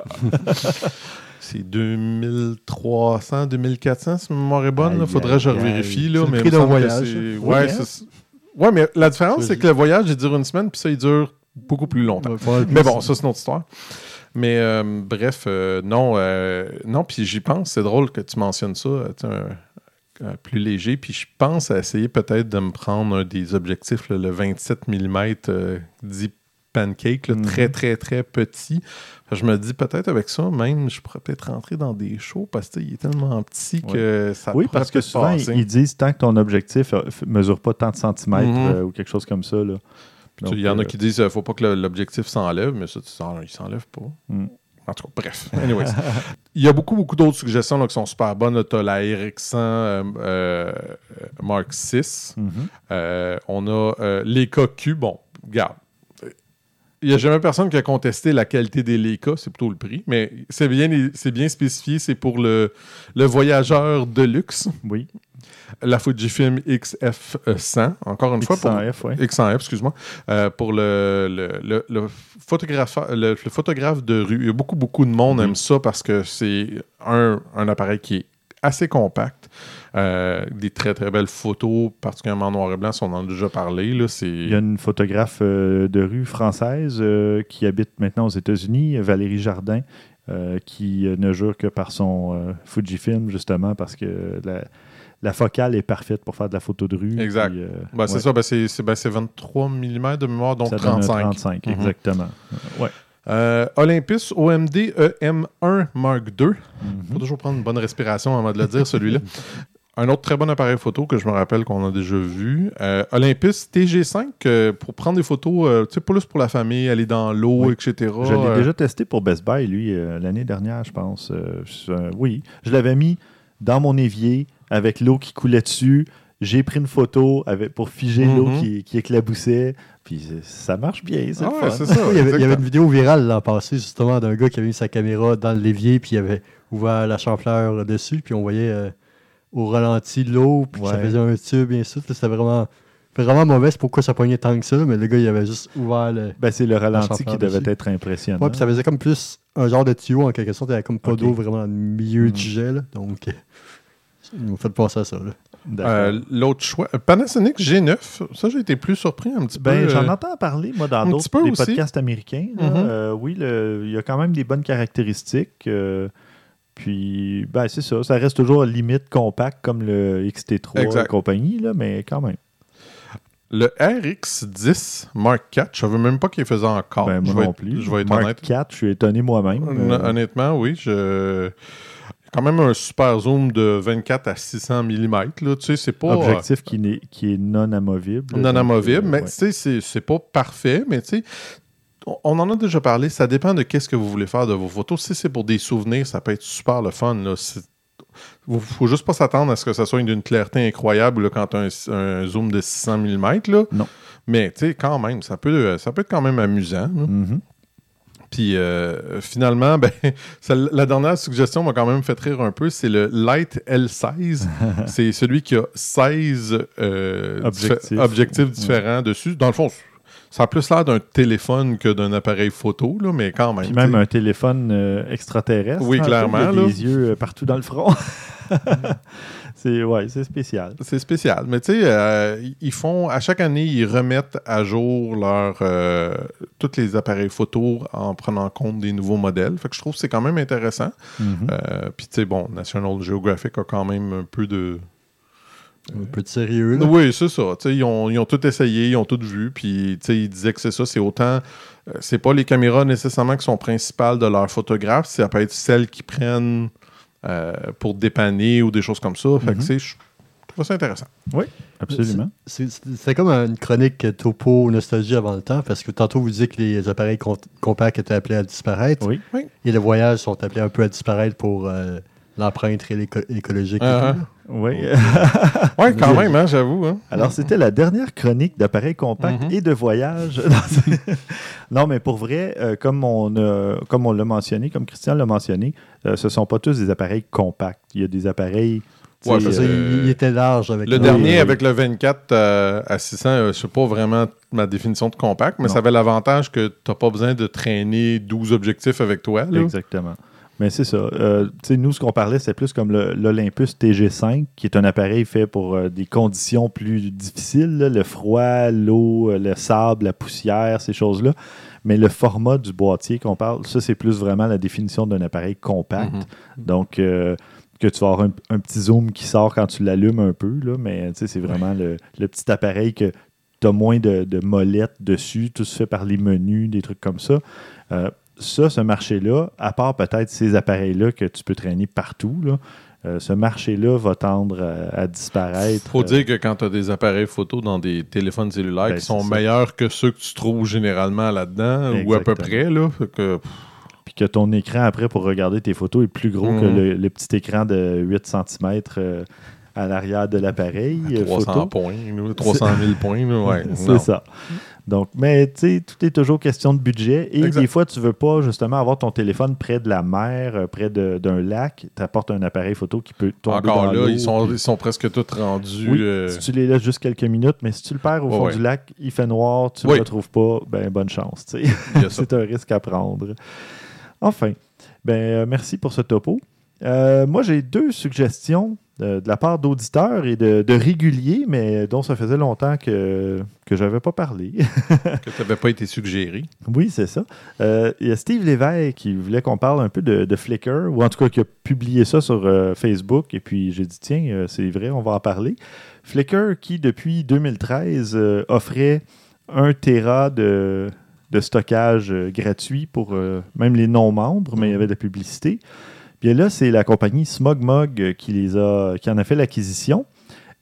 C'est 2300, 2400, si ma mémoire est bonne. Il faudrait que je revérifie. Là, C'est le mais prix d'un voyage. Ouais, hein? c'est- ouais, mais la différence, c'est que le voyage, il dure une semaine, puis ça, il dure beaucoup plus longtemps. Mais bon, ça, c'est une autre histoire. Mais euh, bref, euh, non, euh, non puis j'y pense. C'est drôle que tu mentionnes ça, un- un plus léger. Puis je pense à essayer peut-être de me prendre un des objectifs, là, le 27 mm dit pancake, là, Mhm. très, très, très petit. Je me dis peut-être avec ça, même, je pourrais peut-être rentrer dans des shows parce qu'il est tellement petit que ça Oui, parce que souvent, passer. ils disent tant que ton objectif ne mesure pas tant de centimètres Mhm. euh, ou quelque chose comme ça. Là. Donc, Il y en a euh, qui disent qu'il ne faut pas que l'objectif s'enlève, mais ça, tu s'en- il s'enlève pas. Mm. En tout cas, bref. [laughs] Anyways. il y a beaucoup, beaucoup d'autres suggestions là, qui sont super bonnes. Tu as la RX100 euh, euh, Mark VI. mhm. Euh, on a euh, Leica Q. Bon, regarde. Il n'y a jamais personne qui a contesté la qualité des Leica, c'est plutôt le prix, mais c'est bien, c'est bien spécifié, c'est pour le, le voyageur de luxe, Oui, la Fujifilm XF100, encore une fois. Pour, X100F, oui. X100F, excuse-moi, euh, pour le, le, le, le photographe, le, photographe de rue. Il y a beaucoup, beaucoup de monde aime ça parce que c'est un, un appareil qui est assez compact. Euh, des très, très belles photos, particulièrement en noir et blanc, si on en a déjà parlé. Là. Il y a une photographe euh, de rue française euh, qui habite maintenant aux États-Unis, Valérie Jardin, qui ne jure que par son Fujifilm, justement, parce que la, la focale est parfaite pour faire de la photo de rue. Exact. euh, Ben, c'est ouais, ça, ben, c'est, c'est- ben, c'est 23 mm de mémoire, donc ça donne un 35. 35, Mhm. exactement. Ouais. Euh, Olympus OMD EM1 Mark II. Mhm. faut toujours prendre une bonne respiration avant de le dire, celui-là. Un autre très bon appareil photo que je me rappelle qu'on a déjà vu. Euh, Olympus TG5 euh, pour prendre des photos, tu sais, plus pour la famille, aller dans l'eau, Oui. etc. Je l'ai déjà testé pour Best Buy, lui, l'année dernière, je pense. Je- oui, je l'avais mis dans mon évier avec l'eau qui coulait dessus. J'ai pris une photo avec, pour figer l'eau Mhm. qui, qui éclaboussait. Puis euh, ça marche bien, c'est Ah ouais, ça. [laughs] il, y avait, il y avait exactement. une vidéo virale l'an passé, justement, d'un gars qui avait mis sa caméra dans l'évier, puis il avait ouvert la champleur dessus, puis on voyait euh, au ralenti l'eau, puis ça faisait un tube, et ainsi de suite. C'était vraiment, vraiment mauvais. C'est pourquoi ça pognait tant que ça, mais le gars, il avait juste ouvert le. Ben, c'est le ralenti qui devait dessus. être impressionnant. Ouais, puis ça faisait comme plus un genre de tuyau en quelque sorte. Il n'y avait comme pas d'eau vraiment dans le milieu du jet. Là. Donc, euh, ils m'ont fait penser à ça. Là. Euh, L'autre choix, euh, Panasonic G9. Ça, j'ai été plus surpris un petit Ben, peu. j'en euh, entends parler, moi, dans un d'autres podcasts américains. là. Mhm. Euh, oui, le- il y a quand même des bonnes caractéristiques. euh, puis, ben, c'est ça. Ça reste toujours limite compact comme le XT3 Exact. et compagnie, là, mais quand même. Le RX10 Mark IV, je savais même pas qu'il faisait encore. Ben, je moi vais non être, plus. Je vais être Mark honnête. 4, je suis étonné moi-même. Hon- Euh, Honnêtement, oui. Je... Il quand même un super zoom de 24 à 600 mm. Là. Tu sais, c'est pas... objectif qui, n'est- qui est non amovible. non amovible, euh, mais ouais. tu sais, c'est- c'est pas parfait, mais tu sais, on- en a déjà parlé, ça dépend de qu'est-ce que vous voulez faire de vos photos. Si c'est pour des souvenirs, ça peut être super le fun. Là. Vous- faut juste pas s'attendre à ce que ça soit d'une clarté incroyable là, quand tu as un, un zoom de 600 mm. Là. Non. Mais tu sais, quand même, ça peut, ça peut être quand même amusant. là. Mhm. Puis euh, finalement, ben, [laughs] ça- la dernière suggestion m'a quand même fait rire un peu. C'est le Light L16. [laughs] c'est celui qui a 16 euh, Objectifs. diffé- objectifs différents dessus. Dans le fond, ça a plus l'air d'un téléphone que d'un appareil photo, là, mais quand même. Puis même t'sais. un téléphone euh, extraterrestre. Oui, peu, clairement, là. des yeux euh, partout dans le front. [laughs] c'est ouais, c'est spécial. C'est spécial. Mais tu sais, euh, ils font, à chaque année, ils remettent à jour leur, euh, tous les appareils photo en prenant en compte des nouveaux modèles. Fait que je trouve que c'est quand même intéressant. Mhm. Euh, Puis tu sais, bon, National Geographic a quand même un peu de, Un peu de sérieux. Là. Oui, c'est ça. Ils ont, ils ont tout essayé, ils ont tout vu. Puis ils disaient que c'est ça. C'est autant. euh, c'est pas les caméras nécessairement qui sont principales de leur photographe. Ça peut être celles qui prennent euh, pour dépanner ou des choses comme ça. Fait que Mhm. sais, je trouve ça intéressant. Absolument. C'est- comme une chronique topo nostalgie avant le temps, parce que tantôt vous disiez que les appareils com- compacts étaient appelés à disparaître, Oui. et les voyages sont appelés un peu à disparaître pour euh, L'empreinte éco- écologique. et Ah, tout, là. Oui. [laughs] Ouais, quand même, hein, j'avoue. hein. Alors, c'était la dernière chronique d'appareils compacts Mhm. et de voyage. [laughs] Non, c'est- non, mais pour vrai, euh, comme on, a- comme on l'a mentionné, comme Christian l'a mentionné, euh, ce ne sont pas tous des appareils compacts. Il y a des appareils. Ouais, C'est ça, Euh, il, il était large avec Le dernier oui. avec le 24 euh, à 600, euh, je sais pas vraiment ma définition de compact, mais Non. ça avait l'avantage que tu n'as pas besoin de traîner 12 objectifs avec toi. là. Exactement. Mais c'est ça. Euh, tu sais, nous, ce qu'on parlait, c'est plus comme l'Olympus TG5, qui est un appareil fait pour euh, des conditions plus difficiles, là, le froid, l'eau, euh, le sable, la poussière, ces choses-là. Mais le format du boîtier qu'on parle, ça, c'est plus vraiment la définition d'un appareil compact. Mhm. Donc, euh, que tu vas avoir un, un petit zoom qui sort quand tu l'allumes un peu, là, mais tu sais, c'est vraiment le, le petit appareil que tu as moins de, de molettes dessus, tout se fait par les menus, des trucs comme ça. Euh, ça, ce marché-là, à part peut-être ces appareils-là que tu peux traîner partout, là, euh, ce marché-là va tendre à, à disparaître. faut Euh, dire que quand tu as des appareils photo dans des téléphones cellulaires Ben, qui sont ça. meilleurs que ceux que tu trouves généralement là-dedans, ou à peu près, là, que, Puis que ton écran après pour regarder tes photos est plus gros que Mhm. le, le petit écran de 8 cm à l'arrière de l'appareil. euh, 300 photo. points, là, 300 000 points, ouais. [laughs] c'est ça. Donc, mais tu sais, tout est toujours question de budget. Et Exact. des fois, tu veux pas justement avoir ton téléphone près de la mer, euh, près d'un lac. Tu apportes un appareil photo qui peut tomber Encore dans là, ils sont, ils sont presque tous rendus. Oui, euh, si tu les laisses juste quelques minutes, mais si tu le perds au Ouais, fond ouais. du lac, il fait noir, tu ne Oui. le retrouves pas, ben bonne chance. [laughs] C'est un risque à prendre. Enfin, ben euh, merci pour ce topo. Euh, moi, j'ai deux suggestions euh, de la part d'auditeurs et de, de réguliers, mais dont ça faisait longtemps que, que je n'avais pas parlé. [laughs] que tu n'avais pas été suggéré. oui, c'est ça. Euh, Il y a Steve Lévesque qui voulait qu'on parle un peu de, de Flickr, ou en tout cas qui a publié ça sur euh, Facebook, et puis j'ai dit, tiens, euh, c'est vrai, on va en parler. Flickr qui, depuis 2013, euh, offrait un Tera de, de stockage gratuit pour même les non-membres, mais il y avait de la publicité. Puis là, c'est la compagnie SmogMog euh, qui, les a, qui en a fait l'acquisition.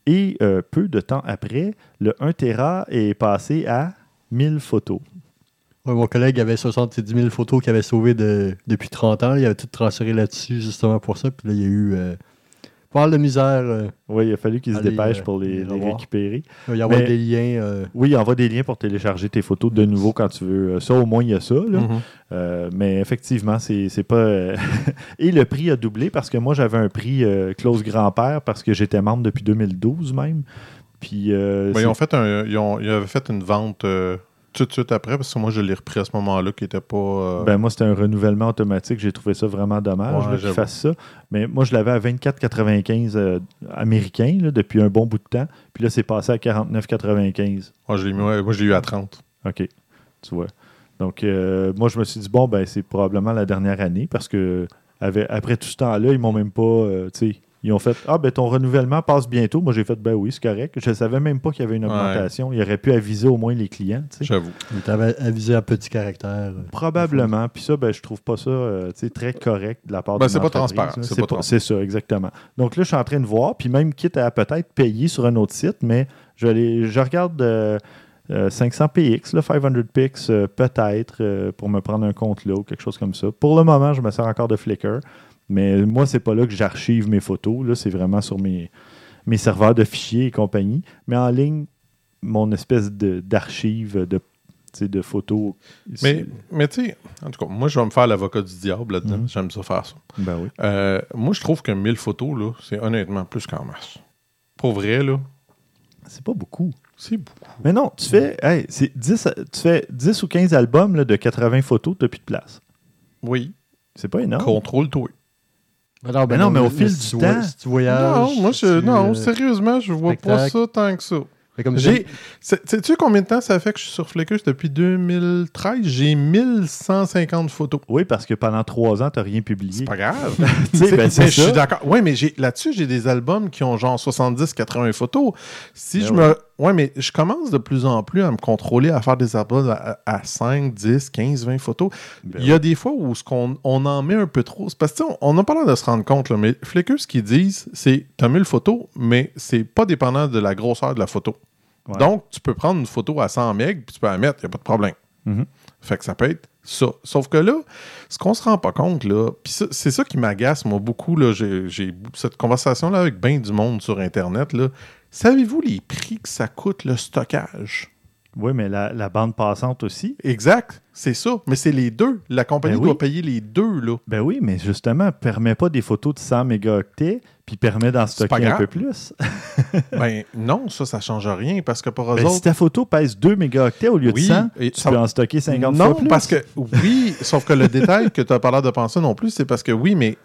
Et euh, peu de temps après, le 1 Tera est passé à 1000 photos. Ouais, mon collègue avait 70 000 photos qu'il avait sauvées de- depuis 30 ans. Il avait tout transféré là-dessus justement pour ça. Puis là, il y a eu euh, pas mal de misère. euh, Oui, il a fallu qu'ils se dépêchent euh, pour les, les les revoir. récupérer. il y avait Mais- des liens. euh, Oui, il envoie des liens pour télécharger tes photos de nouveau quand tu veux. Euh, Ça, au moins, il y a ça. là. Mhm. Euh, mais effectivement, c'est c'est pas. euh, [laughs] Et le prix a doublé parce que moi, j'avais un prix euh, close grand-père parce que j'étais membre depuis 2012 même. Puis. euh, Ben, ils, ont fait un, ils, ont- ils avaient fait une vente euh, tout de suite après, parce que moi, je l'ai repris à ce moment-là, qui n'était pas. euh, Ben, moi, c'était un renouvellement automatique. J'ai trouvé ça vraiment dommage Ouais, qu'ils fassent ça. Mais moi, je l'avais à 24,95 euh, américain là, depuis un bon bout de temps. Puis là, c'est passé à 49,95. moi, je l'ai mis- ouais, moi, je l'ai eu à 30. OK. Tu vois. Donc, euh, moi, je me suis dit, bon, ben, c'est probablement la dernière année parce que avec- après tout ce temps-là, ils m'ont même pas. euh, tu sais, ils ont fait Ah, ben, ton renouvellement passe bientôt. Moi, j'ai fait, ben oui, c'est correct. Je ne savais même pas qu'il y avait une Ouais. augmentation. Ils auraient pu aviser au moins les clients. tu sais. J'avoue. il t'avait avisé à petit caractère. euh. Probablement. Puis ça, ben, je trouve pas ça euh, tu sais, très correct de la part Ben, d'une c'est pas transparent, c'est C'est pas pas- C'est ça, exactement. Donc là, je suis en train de voir, puis même quitte à peut-être payer sur un autre site, mais je, aller- je regarde euh, euh, 500 px, là, 500 pix, euh, peut-être, euh, pour me prendre un compte là ou quelque chose comme ça. Pour le moment, je me sers encore de Flickr, mais moi, c'est pas là que j'archive mes photos. Là, c'est vraiment sur mes, mes serveurs de fichiers et compagnie. Mais en ligne, mon espèce d'archive de, de photos. Mais, mais tu sais, en tout cas, moi, je vais me faire l'avocat du diable là-dedans. Mhm. J'aime ça faire ça. Ben oui. Euh, moi, je trouve que 1000 photos, là, c'est honnêtement plus qu'en masse. Pour vrai, là, C'est pas beaucoup. c'est beaucoup. Mais non, tu fais, hey, c'est 10, tu fais 10 ou 15 albums là, de 80 photos, tu n'as plus de place. Oui. C'est pas énorme. Contrôle-toi. Ben non, Mais non, mais au fil si du tu temps- Si tu voyages. non, moi, je, tu, non euh, sérieusement, je vois pas ça tant que ça. J'ai, c'est- sais-tu combien de temps ça fait que je suis sur Flickr? Depuis 2013. J'ai 1150 photos. Oui, parce que pendant trois ans, tu n'as rien publié. C'est pas grave. [laughs] Tu sais, ben, je suis d'accord. Oui, mais j'ai, là-dessus, j'ai des albums qui ont genre 70-80 photos. Si Ben je ouais. me. Ouais, mais je commence de plus en plus à me contrôler, à faire des albums à, à 5, 10, 15, 20 photos. Ben Il y a des fois où ce qu'on, on en met un peu trop. C'est parce que on n'a pas l'air de se rendre compte, là, mais Flickr, ce qu'ils disent, c'est tu as 1000 photos, mais c'est pas dépendant de la grosseur de la photo. Ouais. Donc, tu peux prendre une photo à 100 MB puis tu peux la mettre, il n'y a pas de problème. Mhm. Fait que ça peut être ça. Sauf que là, ce qu'on se rend pas compte, là, c'est ça qui m'agace, moi, beaucoup, j'ai cette conversation-là avec bien du monde sur Internet, là. Savez-vous les prix que ça coûte le stockage? Oui, mais la, la bande passante aussi. Exact, c'est ça. Mais c'est les deux. La compagnie Ben oui. doit payer les deux, là. Ben oui, mais justement, permet pas des photos de 100 mégaoctets, puis permet d'en stocker un peu plus. [laughs] ben non, ça, ça change rien parce que pour eux Ben, si ta photo pèse 2 mégaoctets au lieu Oui, de 100, et tu ça- peux en stocker 50 non, fois plus. parce que oui, sauf que le détail que tu as pas l'air de penser non plus, c'est parce que oui, mais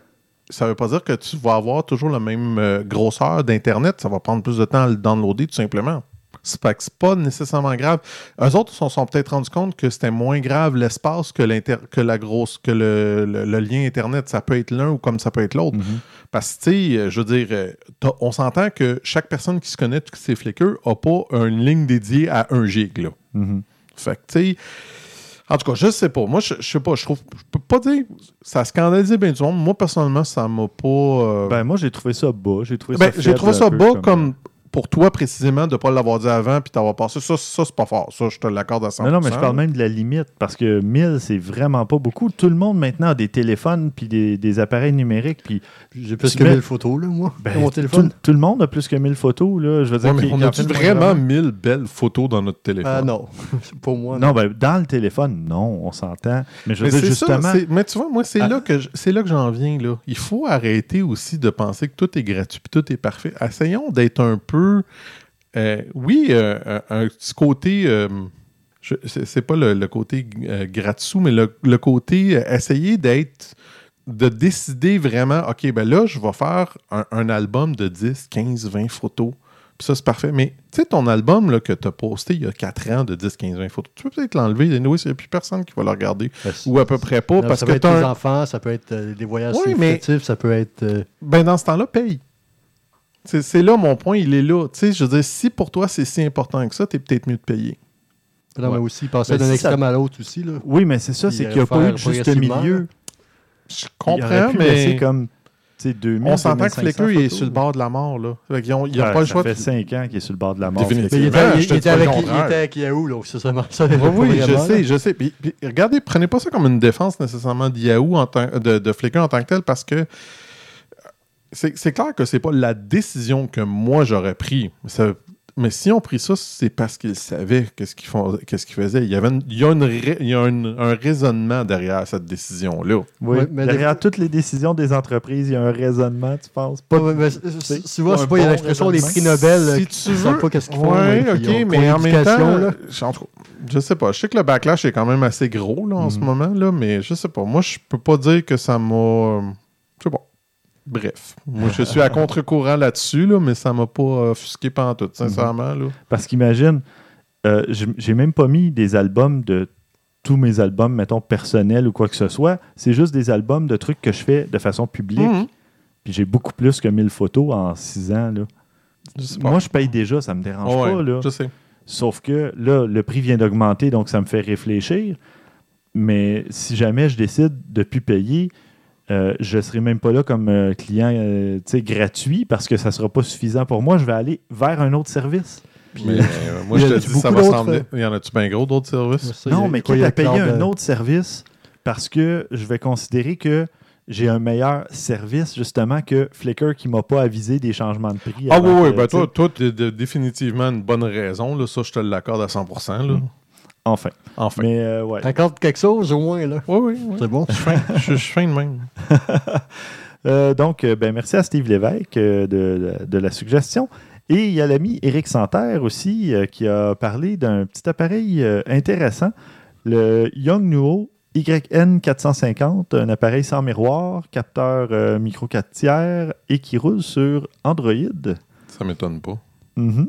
ça veut pas dire que tu vas avoir toujours la même euh, grosseur d'Internet. Ça va prendre plus de temps à le downloader, tout simplement. C'est pas, pas nécessairement grave. Eux autres se sont, sont peut-être rendus compte que c'était moins grave l'espace que, que la grosse que le, le- le lien Internet. Ça peut être l'un ou comme ça peut être l'autre. Mhm. Parce que, tu sais, euh, je veux dire, euh, on s'entend que chaque personne qui se connaît, qui c'est Flickr, n'a pas une ligne dédiée à 1 gig. Là. Mhm. Fait que, tu sais, en tout cas, je sais pas. Moi, je, je sais pas. Je trouve, je peux pas dire, ça a scandalisé bien du monde. Moi, personnellement, ça m'a pas. euh, Ben, moi, j'ai trouvé ça bas. J'ai trouvé ben, ça j'ai faible trouvé un ça peu bas comme, pour toi précisément de pas l'avoir dit avant puis t'avoir passé. Ça, ça c'est pas fort. Ça, je te l'accorde à 100%. Non, non, mais je parle même de la limite parce que 1000, c'est vraiment pas beaucoup. Tout le monde maintenant a des téléphones puis des, des appareils numériques. Puis J'ai plus que mets- 1000 photos, là, moi, ben, mon tout, téléphone. tout le monde a plus que 1000 photos. Là. Je veux dire, Ouais, mais on filme vraiment 1000 belles photos dans notre téléphone? Ah non, [laughs] pour moi, Non, ben, dans le téléphone, non, on s'entend. Mais je veux Mais dire, ça, justement. mais tu vois, moi, c'est Ah. là que je- c'est là que j'en viens. Là. Il faut arrêter aussi de penser que tout est gratuit puis tout est parfait. Essayons d'être un peu. Euh, oui, euh, un, un petit côté. euh, c'est pas le, le côté euh, gratte-sous, mais le, le côté euh, essayer d'être. de décider vraiment, OK, ben là, je vais faire un, un album de 10, 15, 20 photos. Puis ça, c'est parfait. Mais tu sais, ton album là, que tu as posté il y a 4 ans de 10, 15, 20 photos, tu peux peut-être l'enlever. Il n'y a plus personne qui va le regarder. Ben, Ou à peu près pas, non, parce ça que peut être des enfants, ça peut être euh, des voyages Oui, mais- ça peut être... euh, Ben, dans ce temps-là, paye. C'est là mon point, il est là. Tu sais, je veux dire, si pour toi c'est si important que ça, t'es peut-être mieux de payer. non, mais Ouais. aussi passer Ben, d'un si extrême ça- à l'autre aussi, là. Oui, mais c'est ça, c'est euh, qu'il n'y a pas eu de juste milieu. Je Il comprends, aurait pu mais comme tu sais, 2000, on s'entend que 2500 Flickr il est sur le bord de la mort. Là. Fait ont- ils n'ont Ouais, pas le ça choix. fait de- 5 ans qu'il est sur le bord de la mort. Mais il était, il- il avec, il contraire. était avec Yahoo, là. C'est seulement ça. Oui, oui, je sais, là. je sais. Puis, puis, regardez, prenez pas ça comme une défense nécessairement de Yahoo, en tant- de, de Flickr en tant que tel, parce que c'est c'est clair que c'est pas la décision que moi j'aurais pris. Ça- mais si on pris ça, c'est parce qu'ils savaient qu'est-ce qu'ils font- qu'est-ce qu'ils faisaient. Il y, avait une- il y a, une il y a une- un raisonnement derrière cette décision-là. Oui, Ouais, mais derrière des- toutes les décisions des entreprises, il y a un raisonnement, tu penses? Pas Ouais, mais, souvent, c'est pas il y a bon l'expression des prix. Nobel. euh, Si qui tu savent veux- pas qu'est-ce qu'ils font. Ouais, là, qui ok, ont- mais en même temps, là. je, sais pas. Je sais que le backlash est quand même assez gros là, en ce Mhm. moment, là, mais je sais pas. Moi, je peux pas dire que ça m'a. euh, Je sais pas. Bref. Moi, je suis à [laughs] contre-courant là-dessus, là, mais ça m'a pas offusqué pendant tout, sincèrement. Là. Parce qu'imagine, euh, j'ai même pas mis des albums de tous mes albums, mettons, personnels ou quoi que ce soit. C'est juste des albums de trucs que je fais de façon publique. Mhm. Puis j'ai beaucoup plus que 1000 photos en 6 ans. Là. Je. Moi, je paye déjà, ça me dérange Ouais, pas. Là. Je sais. Sauf que là, le prix vient d'augmenter, donc ça me fait réfléchir. Mais si jamais je décide de ne plus payer, euh, je ne serai même pas là comme euh, client euh, gratuit parce que ça ne sera pas suffisant pour moi. Je vais aller vers un autre service. Mais euh, moi, il y je te dis, ça va euh, Il y en a-tu bien gros d'autres services? Ça, non, a- mais y a Cloud, un autre service parce que je vais considérer que j'ai un meilleur service, justement, que Flickr qui ne m'a pas avisé des changements de prix. Ah avant oui, oui, ben toi, toi tu as définitivement une bonne raison. Là, ça, je te l'accorde à 100%. Là. Mm. Enfin. Enfin. Mais euh, ouais. T'accordes quelque chose, au moins, là. Oui, oui, oui. C'est bon. Je suis fin- je je suis fin de même. [laughs] Euh, donc, euh, ben, merci à Steve Lévesque euh, de, de- de la suggestion. Et il y a l'ami Éric Santerre aussi euh, qui a parlé d'un petit appareil euh, intéressant, le Yongnuo YN450, un appareil sans miroir, capteur euh, micro 4 tiers et qui roule sur Android, Ça m'étonne pas. Mhm.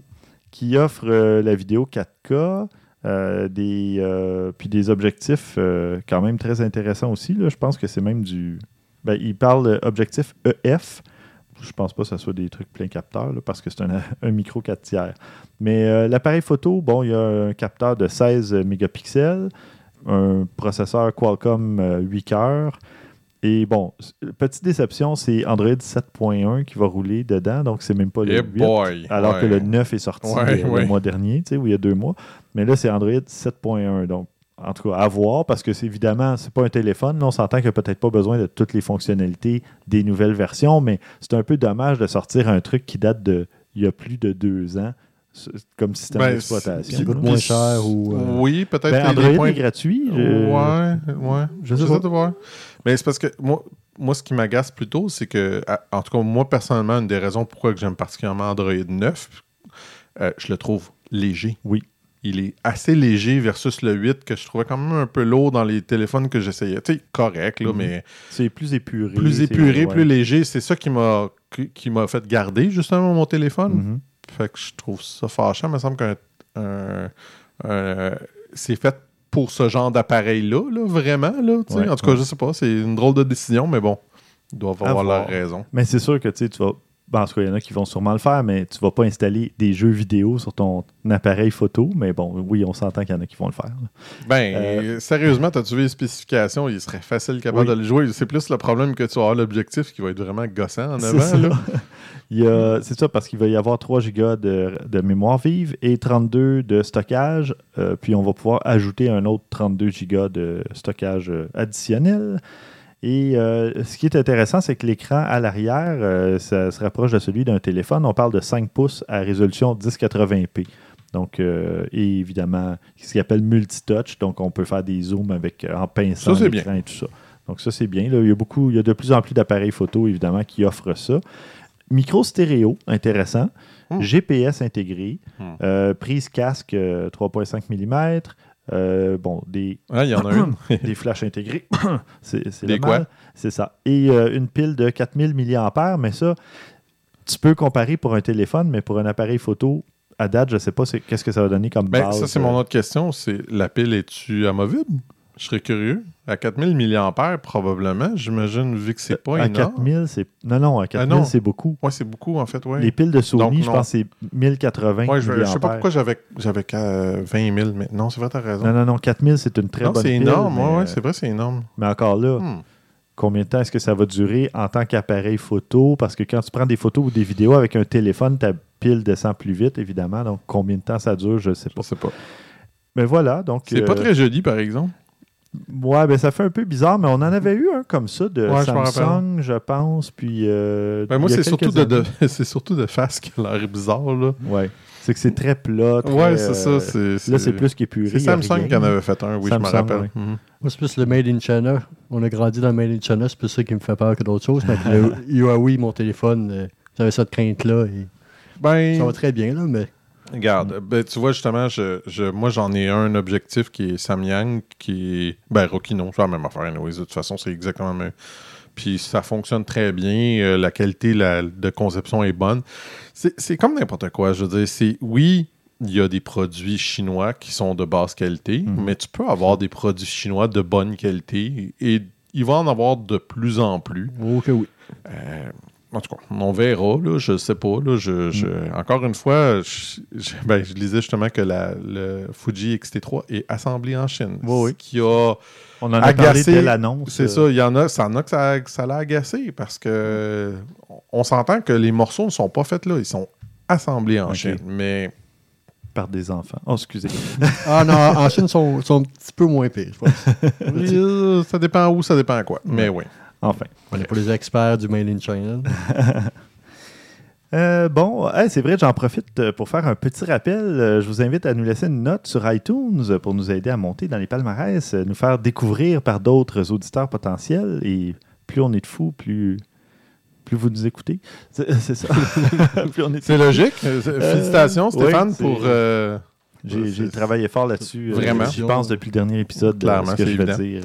qui offre euh, la vidéo 4K. Euh, des, euh, puis des objectifs euh, quand même très intéressants aussi. là. Je pense que c'est même du. Ben, il parle objectif EF. Je pense pas que ce soit des trucs plein capteur là, parce que c'est un, [laughs] un micro 4 tiers. Mais l'appareil photo, bon, il y a un capteur de 16 mégapixels, un processeur Qualcomm euh, 8 cœurs. Et bon, petite déception, c'est Android 7.1 qui va rouler dedans, donc c'est même pas le Eh 8. boy! Alors que le 9 est sorti Ouais, ouais. le mois dernier, tu sais, où il y a deux mois. Mais là, c'est Android 7.1. Donc, en tout cas, à voir, parce que c'est évidemment, c'est pas un téléphone. On s'entend qu'il n'y a peut-être pas besoin de toutes les fonctionnalités des nouvelles versions, mais c'est un peu dommage de sortir un truc qui date de il y a plus de deux ans comme système Ben, d'exploitation. Ça coûte moins cher ou. euh, Oui, peut-être Ben, Android points- est gratuit. je- Ouais, ouais. je sais de voir. Mais c'est parce que moi, moi, ce qui m'agace plutôt, c'est que, en tout cas, moi, personnellement, une des raisons pourquoi que j'aime particulièrement Android 9, euh, je le trouve léger. Oui. Il est assez léger versus le 8 que je trouvais quand même un peu lourd dans les téléphones que j'essayais. Tu sais, correct, là, Mhm. mais C'est plus épuré. plus épuré, ouais. plus léger. C'est ça qui m'a qui, fait garder justement mon téléphone. Mhm. Fait que je trouve ça fâchant. Il me semble qu'un. un- un- c'est fait pour ce genre d'appareil-là, là, vraiment. Là. Ouais, en tout cas, ouais. je sais pas. C'est une drôle de décision, mais bon. Ils doivent avoir voir. leur raison. Mais c'est sûr que tu vas. Ben, en tout cas, il y en a qui vont sûrement le faire, mais tu vas pas installer des jeux vidéo sur ton appareil photo. Mais bon, oui, on s'entend qu'il y en a qui vont le faire. là. Ben, Euh, sérieusement, t'as-tu vu les spécifications? Il serait facile capable Oui. de le jouer. C'est plus le problème que tu vas avoir l'objectif qui va être vraiment gossant en avant. [laughs] C'est ça, parce qu'il va y avoir 3 Go de, de mémoire vive et 32 de stockage. euh, puis on va pouvoir ajouter un autre 32 Go de stockage euh, additionnel. Et euh, ce qui est intéressant, c'est que l'écran à l'arrière, euh, ça se rapproche de celui d'un téléphone. On parle de 5 pouces à résolution 1080p. Donc, euh, et évidemment, ce qu'il appelle multitouch. Donc, on peut faire des zooms avec, en pinçant l'écran et tout ça. Donc, ça, c'est bien. Là, il, y a beaucoup, il y a de plus en plus d'appareils photo, évidemment, qui offrent ça. Micro stéréo, intéressant. Hmm. GPS intégré. Hmm. Prise casque euh, 3.5 mm. Euh, bon, des, Ah, il y en a une. [coughs] des flashs intégrés. [coughs] c'est le mal. C'est ça. Et euh, une pile de 4000 mAh, mais ça, tu peux comparer pour un téléphone, mais pour un appareil photo, à date, je ne sais pas c'est- qu'est-ce que ça va donner comme Ben, base. ça, c'est euh, mon autre question. C'est la pile, est-tu amovible? Je serais curieux. À 4000 mAh, probablement. J'imagine, vu que c'est pas à énorme. 4000, c'est. Non, non, à 4000, non. c'est beaucoup. Ouais, c'est beaucoup, en fait, ouais. Les piles de Sony, Donc, je pense que c'est 1080 Ouais, je, je sais pas pourquoi j'avais j'avais qu'à 20 000, mais non, c'est vrai, t'as raison. Non, non, non, 4000, c'est une très non, bonne c'est pile. énorme, mais, ouais, euh, c'est vrai, c'est énorme. mais encore là, Hmm. combien de temps est-ce que ça va durer en tant qu'appareil photo? Parce que quand tu prends des photos ou des vidéos avec un téléphone, ta pile descend plus vite, évidemment. Donc, combien de temps ça dure, je ne sais Je pas. sais pas. Mais voilà, donc... C'est euh, pas très joli, par exemple. Ouais, ben ça fait un peu bizarre, mais on en avait eu un comme ça de Ouais, Samsung, je pense, puis... euh, Ben, moi, c'est surtout de, [laughs] c'est surtout de face qui a l'air bizarre, là. Ouais, c'est que c'est très plat, très, ouais, c'est euh, ça. C'est, Là, c'est plus qu'épuré. C'est Samsung qui en avait fait un, oui, je me rappelle. ouais. Mhm. Moi, c'est plus le Made in China. On a grandi dans le Made in China, c'est plus ça qui me fait peur que d'autres choses. Mais le [laughs] Huawei, mon téléphone, euh, j'avais cette crainte-là. Et Ben, ça va très bien, là, mais Regarde, ben, tu vois, justement, je, je- moi, j'en ai un objectif qui est Samyang, qui est. Ben, Rokino, c'est la même affaire, anyways, de toute façon, c'est exactement le même. Puis ça fonctionne très bien, euh, la qualité la- de conception est bonne. C'est comme n'importe quoi, je veux dire, c'est. Oui, il y a des produits chinois qui sont de basse qualité, Mhm. mais tu peux avoir des produits chinois de bonne qualité et il va en avoir de plus en plus. oh que oui. Euh, en tout cas, on verra, là, je sais pas. Là, je, je- Encore une fois, je, je- ben, je lisais justement que la, le Fuji X-T3 est assemblé en Chine. Oui, oui. Ce qui a. On en a parlé Agacé, dès l'annonce. C'est euh, ça, il y en a, ça en a que ça, l'a agacé parce que on s'entend que les morceaux ne sont pas faits là, ils sont assemblés en. Chine. Mais par des enfants. Oh, excusez. [laughs] Ah non, en Chine, ils sont, sont un petit peu moins pires, je pense. [laughs] ça dépend où, ça dépend à quoi. Mais oui. Enfin. On est pour les experts du Made in China. Euh, bon, hey, c'est vrai, j'en profite euh, pour faire un petit rappel. Euh, Je vous invite à nous laisser une note sur iTunes pour nous aider à monter dans les palmarès, euh, nous faire découvrir par d'autres auditeurs potentiels. Et plus on est de fous, plus, plus vous nous écoutez. [laughs] C'est ça. [laughs] Plus on est de C'est logique. Félicitations, Stéphane, pour. euh, J'ai travaillé fort là-dessus. Vraiment. Je pense depuis le dernier épisode, de Clairement, ce que je vais évident. dire.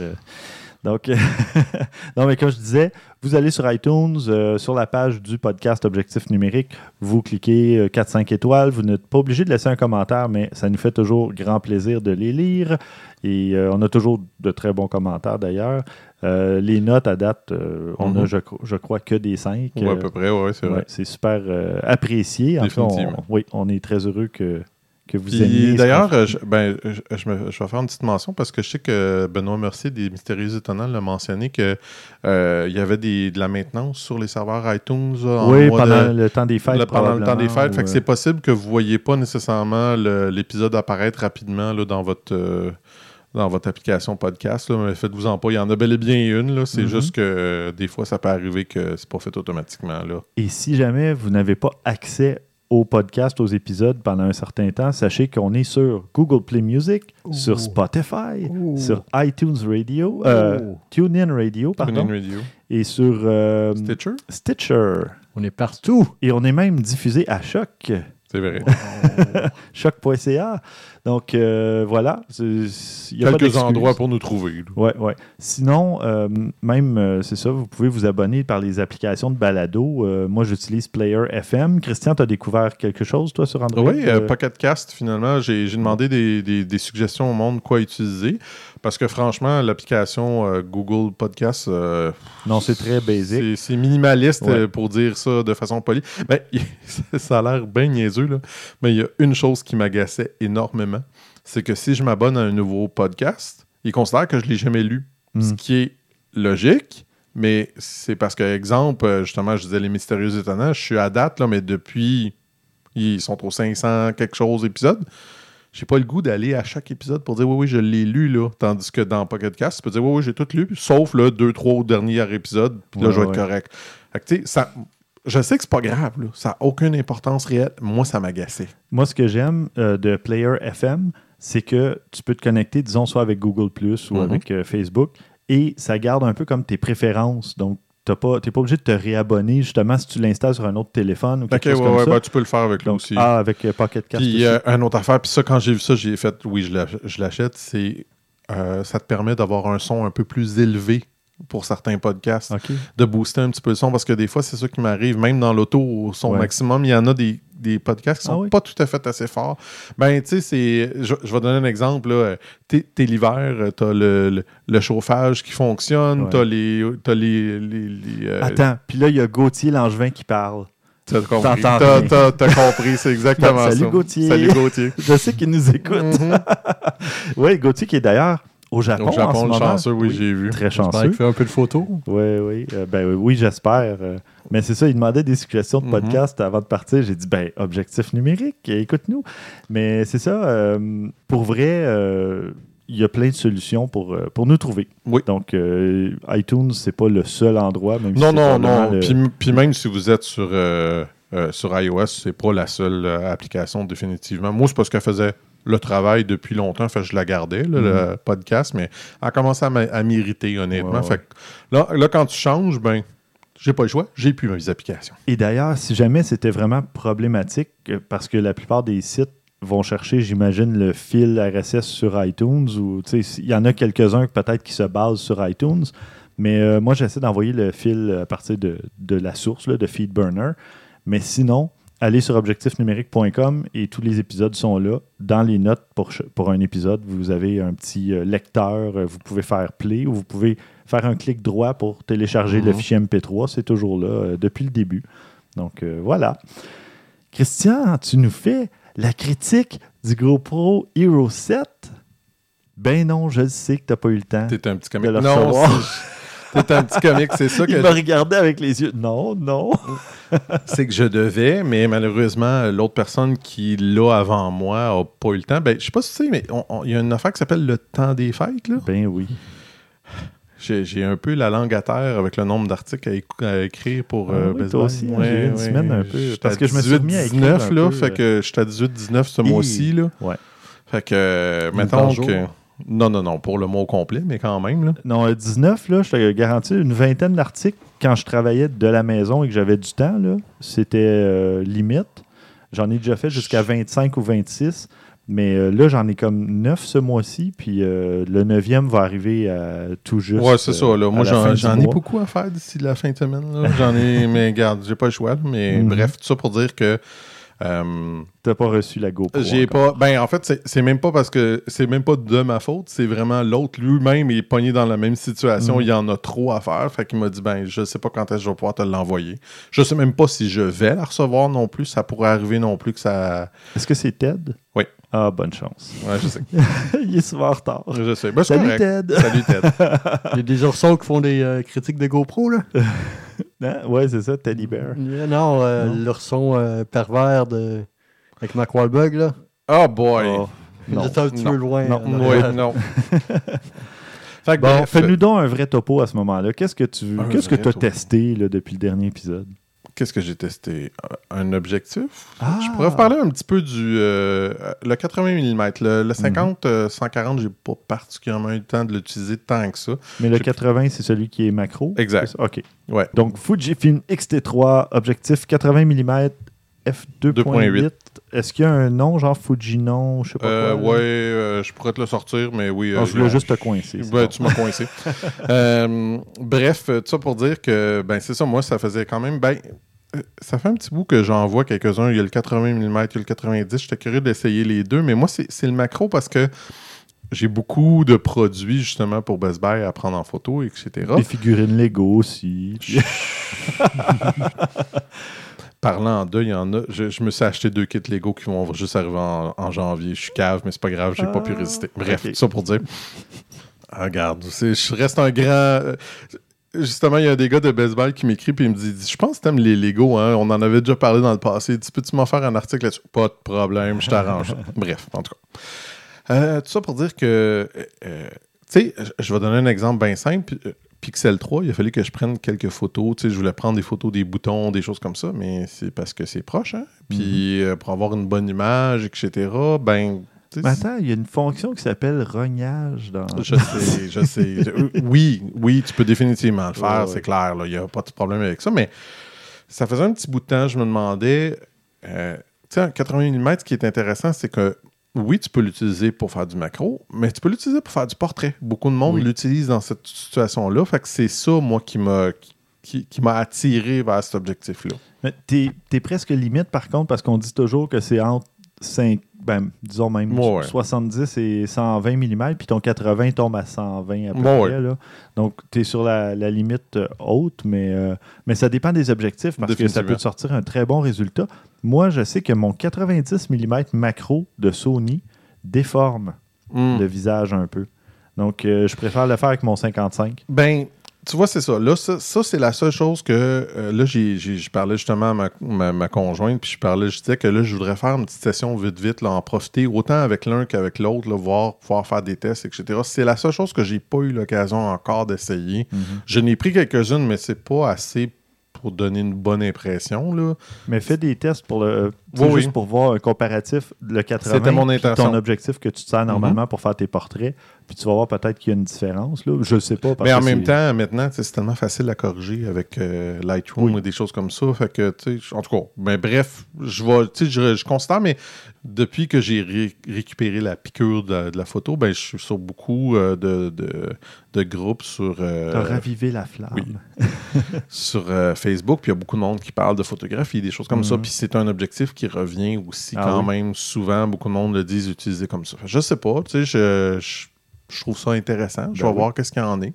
Euh. Donc, [laughs] non, mais comme je disais, vous allez sur iTunes, euh, sur la page du podcast Objectif numérique, vous cliquez euh, 4-5 étoiles. Vous n'êtes pas obligé de laisser un commentaire, mais ça nous fait toujours grand plaisir de les lire. Et euh, on a toujours de très bons commentaires d'ailleurs. Euh, les notes à date, euh, on a, Mhm. je, cro- je crois, que des 5. ouais, à peu près, ouais, c'est vrai. c'est super euh, apprécié. En on- Définitivement. oui, on est très heureux que, que vous Puis, aimiez. D'ailleurs, euh, je, ben, je, je me- je vais faire une petite mention parce que je sais que Benoît Mercier des Mystérieux Étonnants l'a mentionné qu'il y avait des, de la maintenance sur les serveurs iTunes. euh, en Oui, mois pendant de- le temps des fêtes. le- pendant le temps des fêtes. Fait que euh, c'est possible que vous ne voyez pas nécessairement l'épisode apparaître rapidement là, dans votre. euh, dans votre application podcast. Là, mais faites-vous-en pas. Il y en a bel et bien une. là. C'est Mhm. juste que euh, des fois, ça peut arriver que c'est pas fait automatiquement. Là. Et si jamais vous n'avez pas accès au podcast, aux épisodes pendant un certain temps, sachez qu'on est sur Google Play Music, sur. Spotify, sur iTunes Radio, euh. TuneIn Radio, pardon, TuneIn Radio. et sur euh, Stitcher? Stitcher. On est partout. Et on est même diffusé à Choc, C'est vrai. choc.ca. Donc euh, voilà, y a Quelques endroits pour nous trouver. là. Ouais, ouais. Sinon, euh, même, euh, c'est ça, vous pouvez vous abonner par les applications de balado. Euh, moi, j'utilise Player FM. Christian, tu as découvert quelque chose, toi, sur Android? Oui, euh, Euh, Pocket Cast, finalement, j'ai j'ai demandé des, des- des suggestions au monde quoi utiliser. Parce que franchement, l'application euh, Google Podcast, euh, Non, c'est très basique. c'est minimaliste Ouais. euh, pour dire ça de façon polie. Ben, [laughs] ça a l'air bien niaiseux, là. mais il y a une chose qui m'agaçait énormément. C'est que si je m'abonne à un nouveau podcast, il considère que je ne l'ai jamais lu. Ce Mm. qui est logique, mais c'est parce que, exemple, justement, je disais Les Mystérieux Étonnants, je suis à date, là, mais depuis, ils sont au 500 quelque chose épisodes. J'ai pas le goût d'aller à chaque épisode pour dire oui, oui, je l'ai lu, là. Tandis que dans Pocket Cast, tu peux dire oui, oui, j'ai tout lu, sauf le deux, trois derniers épisodes, puis là, Ouais, je vais être correct. Fait que, ça. Je sais que c'est pas grave, là. ça n'a aucune importance réelle. Moi, ça m'agaçait. Moi, ce que j'aime euh, de Player FM, c'est que tu peux te connecter, disons, soit avec Google Plus ou Mhm. avec euh, Facebook, et ça garde un peu comme tes préférences. Donc, tu n'es pas, t'es pas obligé de te réabonner, justement, si tu l'installes sur un autre téléphone ou quelque chose comme ouais, ça. ben, tu peux le faire avec lui Donc, aussi. ah, avec euh, Pocket Cast Puis euh, une autre affaire, puis ça, quand j'ai vu ça, j'ai fait oui, je l'achète. C'est euh, ça te permet d'avoir un son un peu plus élevé pour certains podcasts, de booster un petit peu le son, parce que des fois, c'est ça qui m'arrive, même dans l'auto, au son Ouais. maximum, il y en a des, des podcasts qui Ah sont oui? pas tout à fait assez forts. Ben, tu sais, c'est. Je, je vais donner un exemple. là. T'es t'es l'hiver, t'as le, le, le chauffage qui fonctionne, Ouais. t'as les. T'as les. les, les, euh, Attends, puis là, il y a Gauthier Langevin qui parle. T'as compris. T'as compris, c'est exactement [laughs] Salut, ça. Gauthier. Salut Gauthier. [laughs] Je sais qu'il nous écoute. Mhm. [laughs] oui, Gauthier qui est d'ailleurs au Japon, Au en ce Japon, le moment. chanceux, oui, j'ai vu. Très chanceux. qu'il fait un peu de photos. Oui, oui. Euh, ben oui, oui, j'espère. Euh, mais c'est ça, il demandait des suggestions de Mhm. podcast avant de partir. J'ai dit, ben, objectif numérique, écoute-nous. Mais c'est ça, euh, pour vrai, il y a plein de solutions pour, pour nous trouver. Oui. Donc, euh, iTunes, c'est pas le seul endroit, même Non, non, non. le- Puis, puis même si vous êtes sur, euh, euh, sur iOS, c'est pas la seule application définitivement. Moi, c'est parce qu'elle faisait le travail depuis longtemps. Fait que je la gardais, là, le podcast, mais elle a commencé à m'irriter, honnêtement. Fait que là, là, quand tu changes, ben, j'ai pas le choix. J'ai plus mes applications. Et d'ailleurs, si jamais c'était vraiment problématique, euh, parce que la plupart des sites vont chercher, j'imagine, le fil RSS sur iTunes, ou tu sais, il y en a quelques-uns peut-être qui se basent sur iTunes, mais euh, moi, j'essaie d'envoyer le fil à partir de, de la source, là, de FeedBurner. Mais sinon, allez sur objectifnumérique.com et tous les épisodes sont là. Dans les notes pour, pour un épisode, vous avez un petit euh, lecteur, euh, vous pouvez faire play ou vous pouvez faire un clic droit pour télécharger le Mhm. fichier MP3. C'est toujours là euh, depuis le début. Donc euh, voilà. Christian, tu nous fais la critique du GoPro Hero 7? Ben non, je sais que tu n'as pas eu le temps. T'es un petit comique. Non, [laughs] t'es un petit comique, c'est ça que Il m'a regardé avec les yeux. Non, non. [laughs] C'est que je devais, mais malheureusement, l'autre personne qui l'a avant moi n'a pas eu le temps. Ben, je sais pas si tu sais, mais il y a une affaire qui s'appelle le temps des fêtes. Là. Ben oui. J'ai un peu la langue à terre avec le nombre d'articles à, écrire pour Ah euh, oui, toi aussi, hein, j'ai une semaine un peu, parce que je me suis remis à écrire 19 un là, peu, fait que j'étais à 18-19 ce mois-ci. là. Ouais. Fait que, euh, mettons que... Non, non, non, pour le mot complet, mais quand même. Là. Non, euh, 19, là, je te garantis une vingtaine d'articles quand je travaillais de la maison et que j'avais du temps. là, C'était euh, limite. J'en ai déjà fait jusqu'à 25 ou 26. Mais euh, là, j'en ai comme 9 ce mois-ci. Puis euh, le 9e va arriver à tout juste. ouais, c'est ça. Là. Moi, j'en ai beaucoup à faire d'ici la fin de semaine. J'en ai, mais regarde, j'ai pas le choix. Mais [laughs] Mhm. bref, tout ça pour dire que... euh, T'as pas reçu la GoPro. J'ai pas. Ben, en fait, c'est- même pas parce que c'est même pas de ma faute. C'est vraiment l'autre lui-même est pogné dans la même situation. Mhm. Il y en a trop à faire. Fait qu'il m'a dit ben, je sais pas quand est-ce que je vais pouvoir te l'envoyer. Je sais même pas si je vais la recevoir non plus. Ça pourrait arriver non plus que ça. Est-ce que c'est Ted? Oui. Ah, bonne chance. Ouais, je sais. [laughs] Il est souvent en retard. Je sais. Ben, c'est Salut correct. Ted! Salut Ted. [laughs] Il y a des oursons qui font des euh, critiques de GoPro, là. [laughs] Hein? Ouais, c'est ça, Teddy Bear. Euh, Non, euh, Non. l'ourson euh, pervers de... avec Mark Wahlberg, là. Oh boy. Oh. Non. J'étais un petit peu Non. loin. Non. Ouais, non. fait que Bon, fais-nous donc un vrai topo à ce moment-là. Qu'est-ce que tu qu'est-ce que as topo. testé là, depuis le dernier épisode? Qu'est-ce que j'ai testé? Un objectif? Ah! Je pourrais vous parler un petit peu du euh, le 80 mm. Le, le 50, euh, 140, j'ai pas particulièrement eu le temps de l'utiliser tant que ça. Mais le J'ai- 80, c'est celui qui est macro? Exact. OK. Ouais. Donc, Fujifilm X-T3, objectif 80 mm, f2.8. 2.8. Est-ce qu'il y a un nom, genre Fujinon, je sais pas Euh, quoi? ouais, euh, je pourrais te le sortir, mais oui. Ah, je voulais juste te coincer. Ben, tu m'as coincé. [laughs] Bref, tout ça pour dire que, ben, c'est ça, moi, ça faisait quand même, ben, ça fait un petit bout que j'en vois quelques-uns. Il y a le 80 mm, il y a le 90. J'étais curieux d'essayer les deux, mais moi, c'est le macro parce que j'ai beaucoup de produits, justement, pour Best Buy à prendre en photo, etc. Des figurines Lego aussi. [laughs] Parlant de, il y en a. Je, je me suis acheté deux kits Lego qui vont juste arriver en, en janvier. Je suis cave, mais c'est pas grave, j'ai pas pu Ah, résister. Bref, tout ça pour dire. Ah, regarde, je reste un grand. Justement, il y a des gars de Best Buy qui m'écrivent et ils me disent Je pense que t'aimes les Lego, hein? On en avait déjà parlé dans le passé. Il dit Peux-tu m'en faire un article là-dessus? Pas de problème, je t'arrange. [laughs] Bref, en tout cas. Euh, tout ça pour dire que. euh, euh, tu sais, je- vais donner un exemple bien simple. Pixel 3, il a fallu que je prenne quelques photos. Tu sais, je voulais prendre des photos des boutons, des choses comme ça, mais c'est parce que c'est proche, hein? Puis euh, pour avoir une bonne image, etc., ben. Tu Mais attends, il y a une fonction qui s'appelle rognage dans. je sais, je sais. [laughs] Je- oui, oui, tu peux définitivement le faire, Ouais, c'est ouais. clair. Il n'y a pas de problème avec ça. Mais ça faisait un petit bout de temps, je me demandais. euh, tu sais, en 80 mm, ce qui est intéressant, c'est que oui, tu peux l'utiliser pour faire du macro, mais tu peux l'utiliser pour faire du portrait. Beaucoup de monde Oui. l'utilise dans cette situation-là. Fait que c'est ça, moi, qui m'a qui, qui m'a attiré vers cet objectif-là. Mais t'es es presque limite, par contre, parce qu'on dit toujours que c'est entre 5, ben, disons même Ouais, ouais. 70 et 120 mm, puis ton 80 tombe à 120 à peu Ouais, près. Là. Donc, tu es sur la, la limite euh, haute, mais, euh, mais ça dépend des objectifs parce que ça peut te sortir un très bon résultat. Moi, je sais que mon 90 mm macro de Sony déforme Hmm. le visage un peu. Donc, euh, je préfère le faire avec mon 55. Ben, tu vois, c'est ça. Là, ça, ça, c'est la seule chose que. euh, là, je parlais justement à ma, ma- ma conjointe, puis je parlais, je disais que là, je voudrais faire une petite session vite, vite, là, en profiter autant avec l'un qu'avec l'autre, voir, pouvoir faire des tests, etc. C'est la seule chose que j'ai pas eu l'occasion encore d'essayer. Je n'ai pris quelques-unes, mais c'est pas assez pour donner une bonne impression, là. Mais fais des tests pour le, Oui, juste pour voir un comparatif, le 80, C'était mon intention. Ton objectif que tu te sers normalement pour faire tes portraits, puis tu vas voir peut-être qu'il y a une différence. Là. Je ne sais pas. parce Mais en que même temps, maintenant, c'est tellement facile à corriger avec euh, Lightroom Oui. et des choses comme ça. Fait que, en tout cas, ben, bref, je vais, je, je considère, mais depuis que j'ai ré- récupéré la piqûre de, de la photo, ben, je suis sur beaucoup euh, de, de, de groupes sur, euh, T'as ravivé la flamme. oui. [laughs] sur euh, Facebook, puis il y a beaucoup de monde qui parle de photographie, des choses comme ça. Mhm. Puis c'est un objectif qui revient aussi Ah quand oui. même souvent. Beaucoup de monde le disent utiliser comme ça. Fait Je sais pas, tu sais, je, je, je trouve ça intéressant. Je Ben vais oui. voir qu'est-ce qu'il y en est.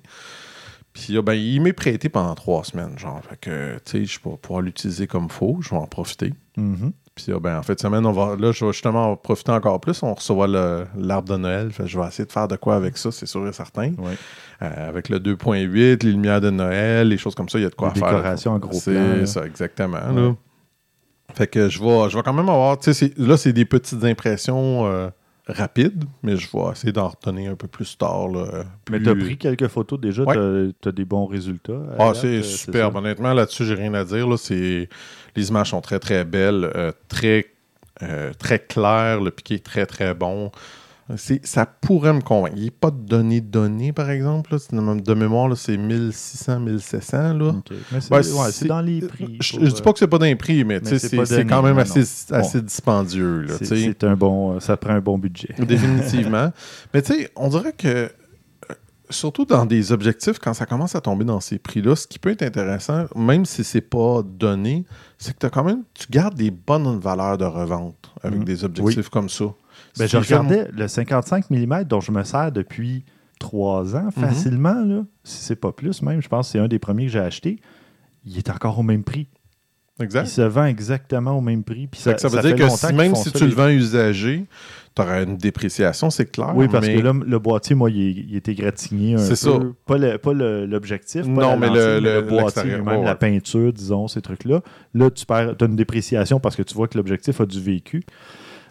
Puis euh, ben, il m'est prêté pendant trois semaines, genre. Fait que, tu sais, je vais pouvoir l'utiliser comme faut. Je vais en profiter. Mhm. Puis euh, ben, en fait, semaine, on va, là, je vais justement en profiter encore plus. On recevra l'arbre de Noël. Fait je vais essayer de faire de quoi avec ça, c'est sûr et certain. Ouais. Euh, avec le 2.8, les lumières de Noël, les choses comme ça, il y a de quoi Les faire. décorations en gros plan, C'est ça, exactement. Ouais. là. Fait que je vais, je vais quand même avoir. Là, c'est des petites impressions euh, rapides, mais je vais essayer d'en retenir un peu plus tard. Là, Mais tu as pris quelques photos déjà, Ouais. tu as, des bons résultats. Ah, c'est euh, superbe. Honnêtement, là-dessus, j'ai rien à dire. Là. Les images sont très, très belles, euh, très, euh, très claires. Le piqué est très, très bon. Ça pourrait me convaincre. Il n'y a pas de données données, par exemple. là. De mémoire, c'est 1600, 1700. Là. Ok. Mais c'est ouais, dans les prix. Je, je dis pas que c'est pas d'un prix, mais, c'est quand même assez, assez dispendieux. euh, Là, un bon, ça prend un bon budget. [laughs] Définitivement. Mais tu sais, on dirait que, euh, surtout dans des objectifs, quand ça commence à tomber dans ces prix-là, ce qui peut être intéressant, même si c'est pas donné, c'est que as quand même, tu gardes des bonnes valeurs de revente avec Mhm. des objectifs comme ça. Ben, je regardais le 55 mm dont je me sers depuis trois ans Mhm. facilement, là, si c'est pas plus même, je pense que c'est un des premiers que j'ai acheté. Il est encore au même prix. Il Exact. se vend exactement au même prix. Puis ça, ça veut ça dire que si- même si ça, tu les- le vends usagé, tu auras une dépréciation, c'est clair. Oui, parce mais- que là, le boîtier, moi, il, il était gratigné un peu. C'est ça. Pas le- pas le- l'objectif, Non, la mais lentille, le- le- boîtier lui-même, ouais, la peinture, disons, ces trucs-là. Là, tu perds, as une dépréciation parce que tu vois que l'objectif a du vécu.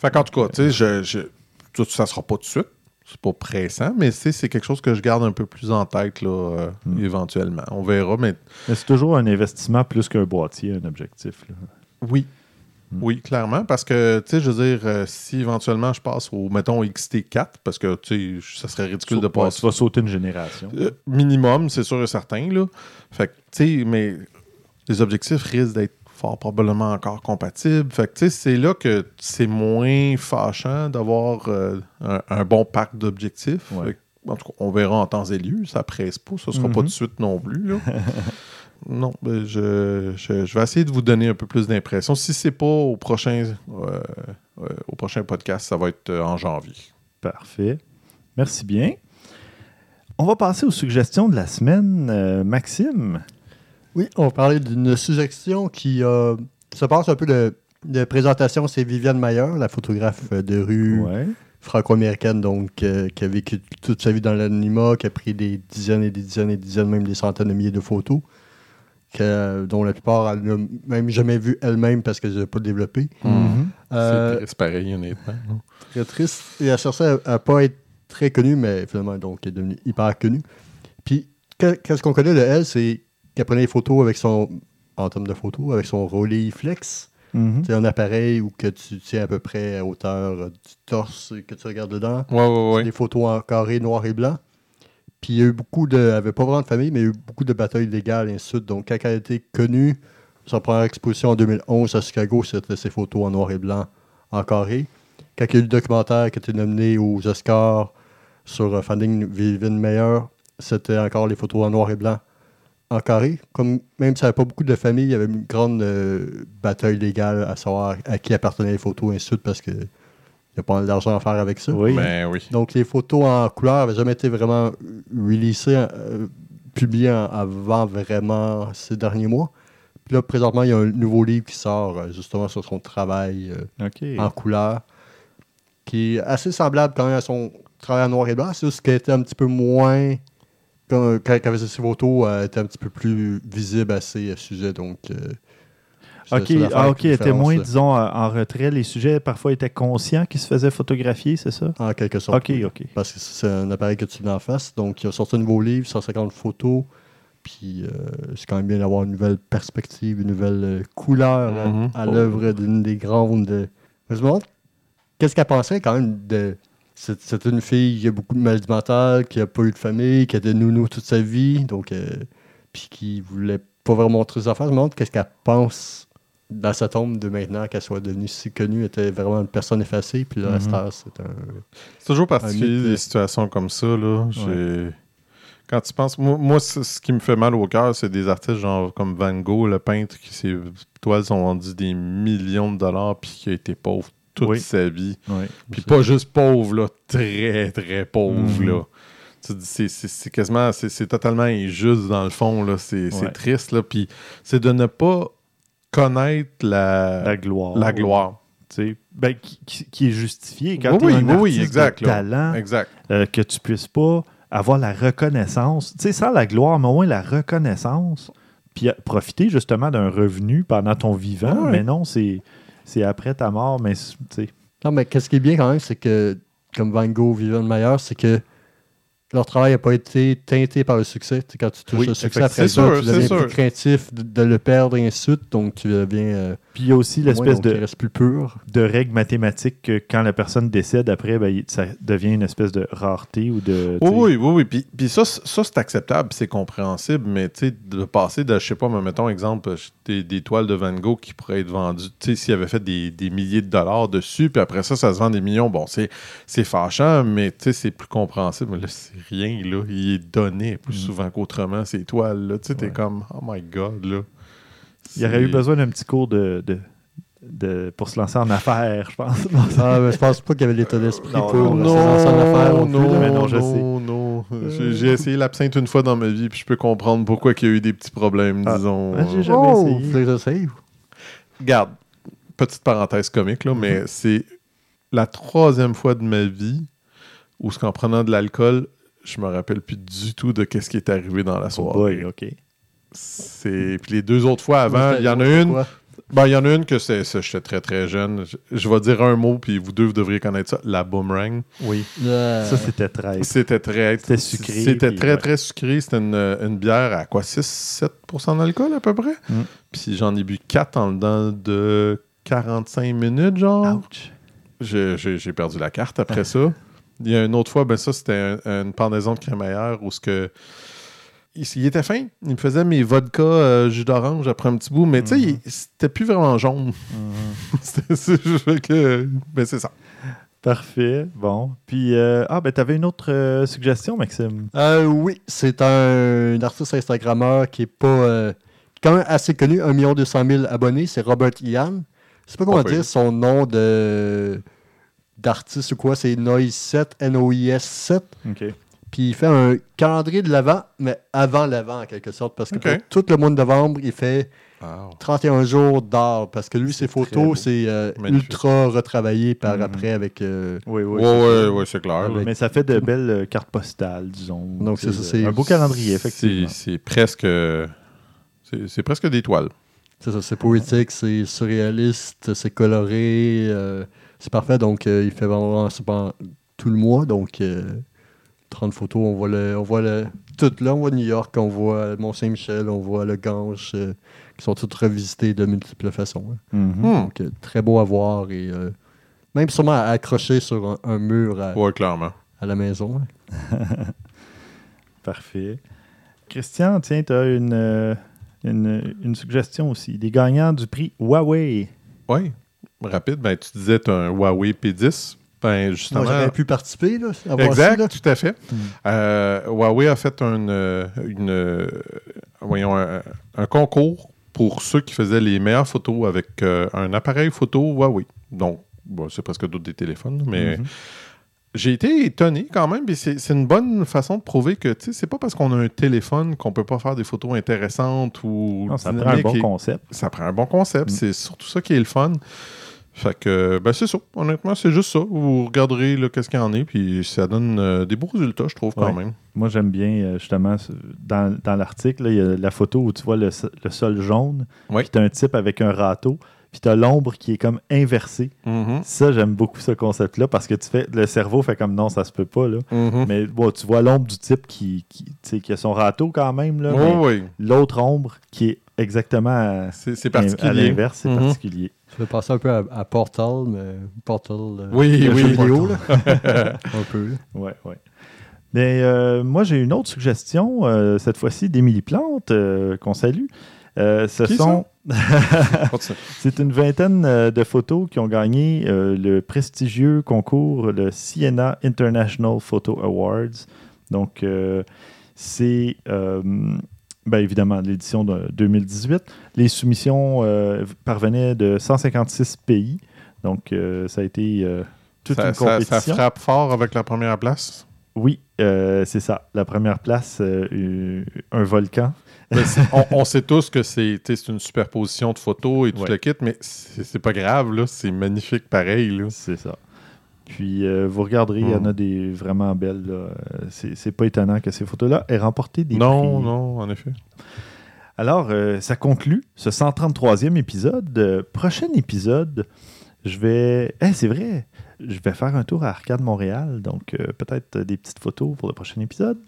Fait qu'en tout cas, tu sais, je, je- tout ça sera pas tout de suite. C'est pas pressant, mais c'est quelque chose que je garde un peu plus en tête là, euh, Mm. éventuellement. On verra, mais Mais c'est toujours un investissement plus qu'un boîtier, un objectif. là. oui. Mm. Oui, clairement, parce que, tu sais, je veux dire, euh, si éventuellement je passe au, mettons, XT4, parce que, tu sais, ça serait ridicule de passer tu vas sauter une génération. Euh, minimum, c'est sûr et certain. Là. Fait que, tu sais, mais les objectifs risquent d'être fort probablement encore compatibles. Fait que, c'est là que c'est moins fâchant d'avoir euh, un, un bon pack d'objectifs. Ouais. En tout cas, on verra en temps et lieu. Ça presse pas. Ça sera pas Mhm. tout de suite non plus. là. [laughs] non, ben, je, je- je vais essayer de vous donner un peu plus d'impression. Si c'est pas au prochain, euh, euh, au prochain podcast, ça va être en janvier. Parfait. Merci bien. On va passer aux suggestions de la semaine. Maxime, Oui, on va parler d'une suggestion qui euh, se passe un peu de, de présentation. C'est Viviane Mayer, la photographe de rue ouais. franco-américaine, donc euh, qui a vécu toute sa vie dans l'anonymat, qui a pris des dizaines et des dizaines et des dizaines, même des centaines de milliers de photos, que- dont la plupart, elle n'a même jamais vu elle-même parce qu'elle ne les a pas développées. Mhm. Euh, c'est c'est pareil, honnêtement. très triste. Et elle cherchait à, à pas être très connue, mais finalement, donc, elle est devenue hyper connue. Puis, que- qu'est-ce qu'on connaît de elle, c'est qu'elle prenait des photos avec son, en termes de photos, avec son Rolleiflex. Mhm. C'est un appareil où que tu tiens à peu près à hauteur du torse et que tu regardes dedans. Ouais, ouais, ouais. Des photos en carré noir et blanc. Puis il y a eu beaucoup de. Elle n'avait pas vraiment de famille, mais il y a eu beaucoup de batailles légales et ainsi de suite. Donc, quand elle a été connue, sa première exposition en 2011 à Chicago, c'était ses photos en noir et blanc en carré. Quand il y a eu le documentaire qui a été nominé aux Oscars sur euh, Finding Vivian Mayer, c'était encore les photos en noir et blanc en carré. Comme même si elle n'avait pas beaucoup de famille, il y avait une grande euh, bataille légale à savoir à qui appartenaient les photos et ainsi de suite parce qu'il n'y a pas d'argent à faire avec ça. Oui. Ben oui. Donc, les photos en couleur n'avaient jamais été vraiment releasées, euh, publiées avant vraiment ces derniers mois. Puis là, présentement, il y a un nouveau livre qui sort euh, justement sur son travail euh, en couleur, qui est assez semblable quand même à son travail en noir et blanc. C'est juste qu'elle était un petit peu moins. Quand, quand elle faisait ses photos, elle était un petit peu plus visible à ses sujets. Donc, euh, OK, ah, elle était moins, disons, euh, en retrait. Les sujets, parfois, étaient conscients qu'ils se faisaient photographier, c'est ça? En quelque sorte. OK. OK. Parce que c'est un appareil que tu mets en face. Donc, il a sorti un nouveau livre, 150 photos. Puis, euh, c'est quand même bien d'avoir une nouvelle perspective, une nouvelle euh, couleur à- Mhm. à, l'œuvre d'une des grandes. euh, Je me demande, qu'est-ce qu'elle pensait quand même de. C'est une fille qui a beaucoup de maladies mentales, qui n'a pas eu de famille, qui a été nounou toute sa vie, donc. euh, puis qui voulait pas vraiment montrer ses affaires. Je me demande qu'est-ce qu'elle pense dans sa tombe de maintenant qu'elle soit devenue si connue, elle était vraiment une personne effacée, puis là, heure, c'est un. C'est toujours particulier des euh. situations comme ça. Là. Quand tu penses. Moi, moi, ce qui me fait mal au cœur, c'est des artistes genre comme Van Gogh, le peintre, qui ses toiles sont vendues des millions de dollars puis qui a été pauvre toute Oui. sa vie. Oui. Puis pas juste pauvre, là, très, très pauvre, Mhm. là. C'est- quasiment, c'est totalement injuste dans le fond, là. C'est Ouais. triste, là. Puis c'est de ne pas connaître la, La gloire. la gloire. Tu sais, ben, qui, qui- est justifié quand Oui, tu oui, un artiste exact, de talent, Exact. euh, que tu puisses pas avoir la reconnaissance. Tu sais, sans la gloire, mais au moins la reconnaissance. Puis profiter justement d'un revenu pendant ton vivant. Ouais. Mais non, c'est c'est après ta mort. Mais tu sais, Non, mais qu'est-ce qui est bien quand même, c'est que, comme Van Gogh, Vivian Mayer, c'est que leur travail n'a pas été teinté par le succès. Quand tu touches Oui, le succès après ça, sûr, tu deviens plus craintif de, de le perdre et ainsi de suite. Donc, tu deviens. euh, Puis il y a aussi l'espèce de, reste plus pur. de règle mathématique que quand la personne décède, après, ben, ça devient une espèce de rareté ou de. Oui, oui, oui, oui. Puis, puis ça, ça c'est acceptable, c'est compréhensible, mais tu sais, de passer de, je sais pas, mais mettons exemple, des, des toiles de Van Gogh qui pourraient être vendues, tu sais, s'il avait fait des, des milliers de dollars dessus, puis après ça, ça se vend des millions, bon, c'est, c'est fâchant, mais tu sais, c'est plus compréhensible. Mais là, c'est rien, là. Il est donné plus Mm. souvent qu'autrement, ces toiles, là. Tu sais, t'es Ouais. comme, oh my god, là. Il y aurait eu besoin d'un petit cours de, de, de- pour se lancer en affaires, je pense. Ah, mais je pense pas qu'il y avait l'état d'esprit Non, pour non, euh, se lancer en affaires non, non plus, non, mais non, je sais. non, non. J'ai, j'ai essayé l'absinthe une fois dans ma vie, puis je peux comprendre pourquoi il y a eu des petits problèmes, Ah. disons. Ah, j'ai euh, jamais Oh, essayé. Regarde, petite parenthèse comique, là, mais c'est la troisième fois de ma vie où, ce qu'en prenant de l'alcool, je me rappelle plus du tout de qu'est-ce qui est arrivé dans la Oh soirée. boy, OK. C'est... Puis les deux autres fois avant, il y en a une? Ben, il y en a une que c'est ça, j'étais très très jeune. Je, je vais dire un mot, puis vous deux, vous devriez connaître ça. La boomerang. Oui. Euh, Ça, c'était très. C'était très. C'était sucré, C'était très ouais. très sucré. C'était une, une bière à quoi 6-7% d'alcool à peu près? Mm. Puis j'en ai bu 4 en dedans de 45 minutes, genre. Ouch. J'ai- J'ai j'ai perdu la carte après ça. Il y a une autre fois, ben ça, c'était un- une pendaison de crémaillère où ce que. Il, il était fin. Il me faisait mes vodka euh, jus d'orange après un petit bout, mais tu sais, Mhm. il- c'était plus vraiment jaune. [laughs] C'était- c'est fait que- ben, c'est ça. Parfait. Bon. Puis, euh, ah, ben, t'avais une autre euh, suggestion, Maxime? Euh, oui, c'est un, artiste Instagrammeur qui est pas. euh, qui est quand même assez connu, 1 200 000 abonnés, c'est Robert Ian. Je sais pas comment pire. dire son nom de d'artiste ou quoi, c'est Noise7, N-O-I-S 7. OK. Puis il fait un calendrier de l'avant, mais avant l'avant en quelque sorte, parce que pour tout le mois de novembre, il fait Wow. 31 jours d'art, parce que lui, ses photos, c'est euh, ultra retravaillé par Mhm. après avec. euh, Oui, oui. Ouais, c'est ouais, ça. ouais, c'est clair. Avec- Mais ça fait de belles euh, cartes postales, disons. Donc, c'est ça, c'est- Un beau calendrier, effectivement. c'est presque. C'est c'est presque des toiles. C'est ça, c'est poétique, c'est surréaliste, c'est coloré, euh, c'est parfait. Donc, euh, il fait vraiment pendant tout le mois. Donc, euh, 30 photos, on voit le, on voit le, tout là, on voit New York, on voit Mont-Saint-Michel, on voit le Gange, euh, qui sont toutes revisitées de multiples façons. hein. Mhm. Hmm. Donc, euh, très beau à voir et euh, même sûrement à accrocher sur un, un mur à, Ouais, clairement. à la maison. hein. [laughs] Parfait. Christian, tiens, tu as une, euh, une, une suggestion aussi. Des gagnants du prix Huawei. Oui. Rapide, ben, tu disais tu as un Huawei P10. Ben, Moi, justement. j'aurais pu participer, là, à Exact, ça, là. tout à fait. Mm. Euh, Huawei a fait un, euh, une, euh, voyons, un, un concours pour ceux qui faisaient les meilleures photos avec euh, un appareil photo Huawei. Donc, bon, c'est presque d'autres des téléphones, mais Mhm. j'ai été étonné quand même. puis C'est c'est une bonne façon de prouver que tu sais, c'est pas parce qu'on a un téléphone qu'on peut pas faire des photos intéressantes ou Non, ça prend un bon et- concept. ça prend un bon concept. Mm. C'est surtout ça qui est le fun. Fait que, ben c'est ça. Honnêtement, c'est juste ça. Vous regarderez qu'est-ce qu'il y en est, puis ça donne euh, des beaux résultats, je trouve, quand Ouais. même. Moi, j'aime bien, euh, justement, dans, dans l'article, il y a la photo où tu vois le, le sol jaune, Oui. puis tu as un type avec un râteau, puis tu as l'ombre qui est comme inversée. Mhm. Ça, j'aime beaucoup ce concept-là parce que tu fais le cerveau fait comme non, ça se peut pas. Là. Mhm. Mais bon, tu vois l'ombre du type qui, qui, qui a son râteau quand même. Là, Oui. L'autre ombre qui est exactement à, C'est l'inverse, c'est Mhm. particulier. Ça fait penser un peu à, à Portal, mais Portal. euh, Oui, oui, vidéo, Portal. là. [laughs] un peu. là. Ouais, ouais. Mais euh, moi, j'ai une autre suggestion, euh, cette fois-ci d'Émilie Plante, euh, qu'on salue. Euh, ce Qui, sont. [laughs] C'est une vingtaine de photos qui ont gagné euh, le prestigieux concours, le Siena International Photo Awards. Donc, euh, c'est ben, évidemment l'édition de 2018. Les soumissions euh, parvenaient de 156 pays. Donc, euh, ça a été euh, toute Ça, une compétition. ça frappe fort avec la première place? Oui, c'est ça. La première place, un volcan. [laughs] On, on sait tous que c'est une superposition de photos et tout Ouais. le kit, mais c'est pas grave, là. C'est magnifique pareil. C'est ça. Puis euh, vous regarderez, il y en Hmm. a des vraiment belles. Euh, C'est pas étonnant que ces photos-là aient remporté des Non, prix. non, en effet. Alors, euh, ça conclut ce 133e épisode. Euh, prochain épisode, je vais. Eh, c'est vrai, je vais faire un tour à Arcade Montréal. Donc, peut-être des petites photos pour le prochain épisode.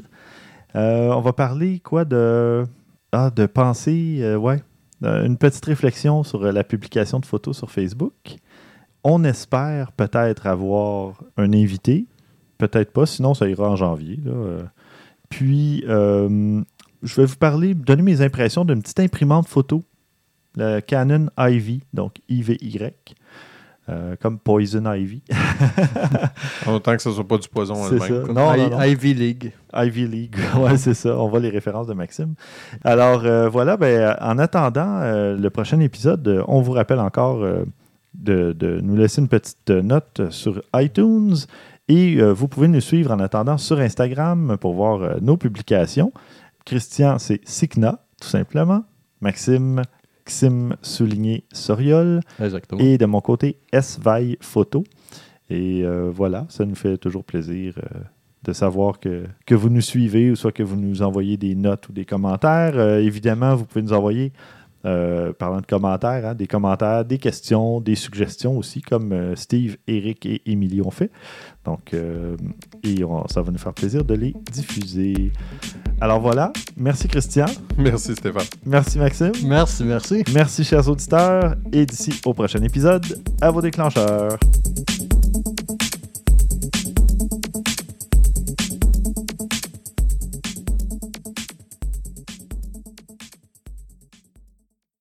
On va parler quoi de. Ah, de penser, ouais. Une petite réflexion sur la publication de photos sur Facebook. On espère peut-être avoir un invité. Peut-être pas, sinon ça ira en janvier. là. Euh, Puis, euh, je vais vous parler, donner mes impressions d'une petite imprimante photo, la Canon Ivy, donc IVY, euh, comme Poison Ivy. [laughs] Autant que ce soit pas du poison elle-même. Non, I- non, non. Ivy League. Ivy League, [laughs] ouais, c'est ça. On voit les références de Maxime. Alors, euh, voilà, ben, en attendant euh, le prochain épisode, on vous rappelle encore euh, de, de nous laisser une petite note sur iTunes et euh, vous pouvez nous suivre en attendant sur Instagram pour voir euh, nos publications. Christian, c'est Sikna, tout simplement. Maxime, Xim souligné Soriol. Exactement. Et de mon côté, S-Vaille Photo. Et euh, voilà, ça nous fait toujours plaisir de savoir que, que vous nous suivez ou soit que vous nous envoyez des notes ou des commentaires. Évidemment, vous pouvez nous envoyer Euh, parlant de commentaires, hein, des commentaires, des questions, des suggestions aussi, comme euh, Steve, Eric et Émilie ont fait. Donc, euh, et on- ça va nous faire plaisir de les diffuser. Alors voilà, merci Christian, Merci Stéphane. merci Maxime, Merci, merci. merci chers auditeurs, et d'ici au prochain épisode, à vos déclencheurs.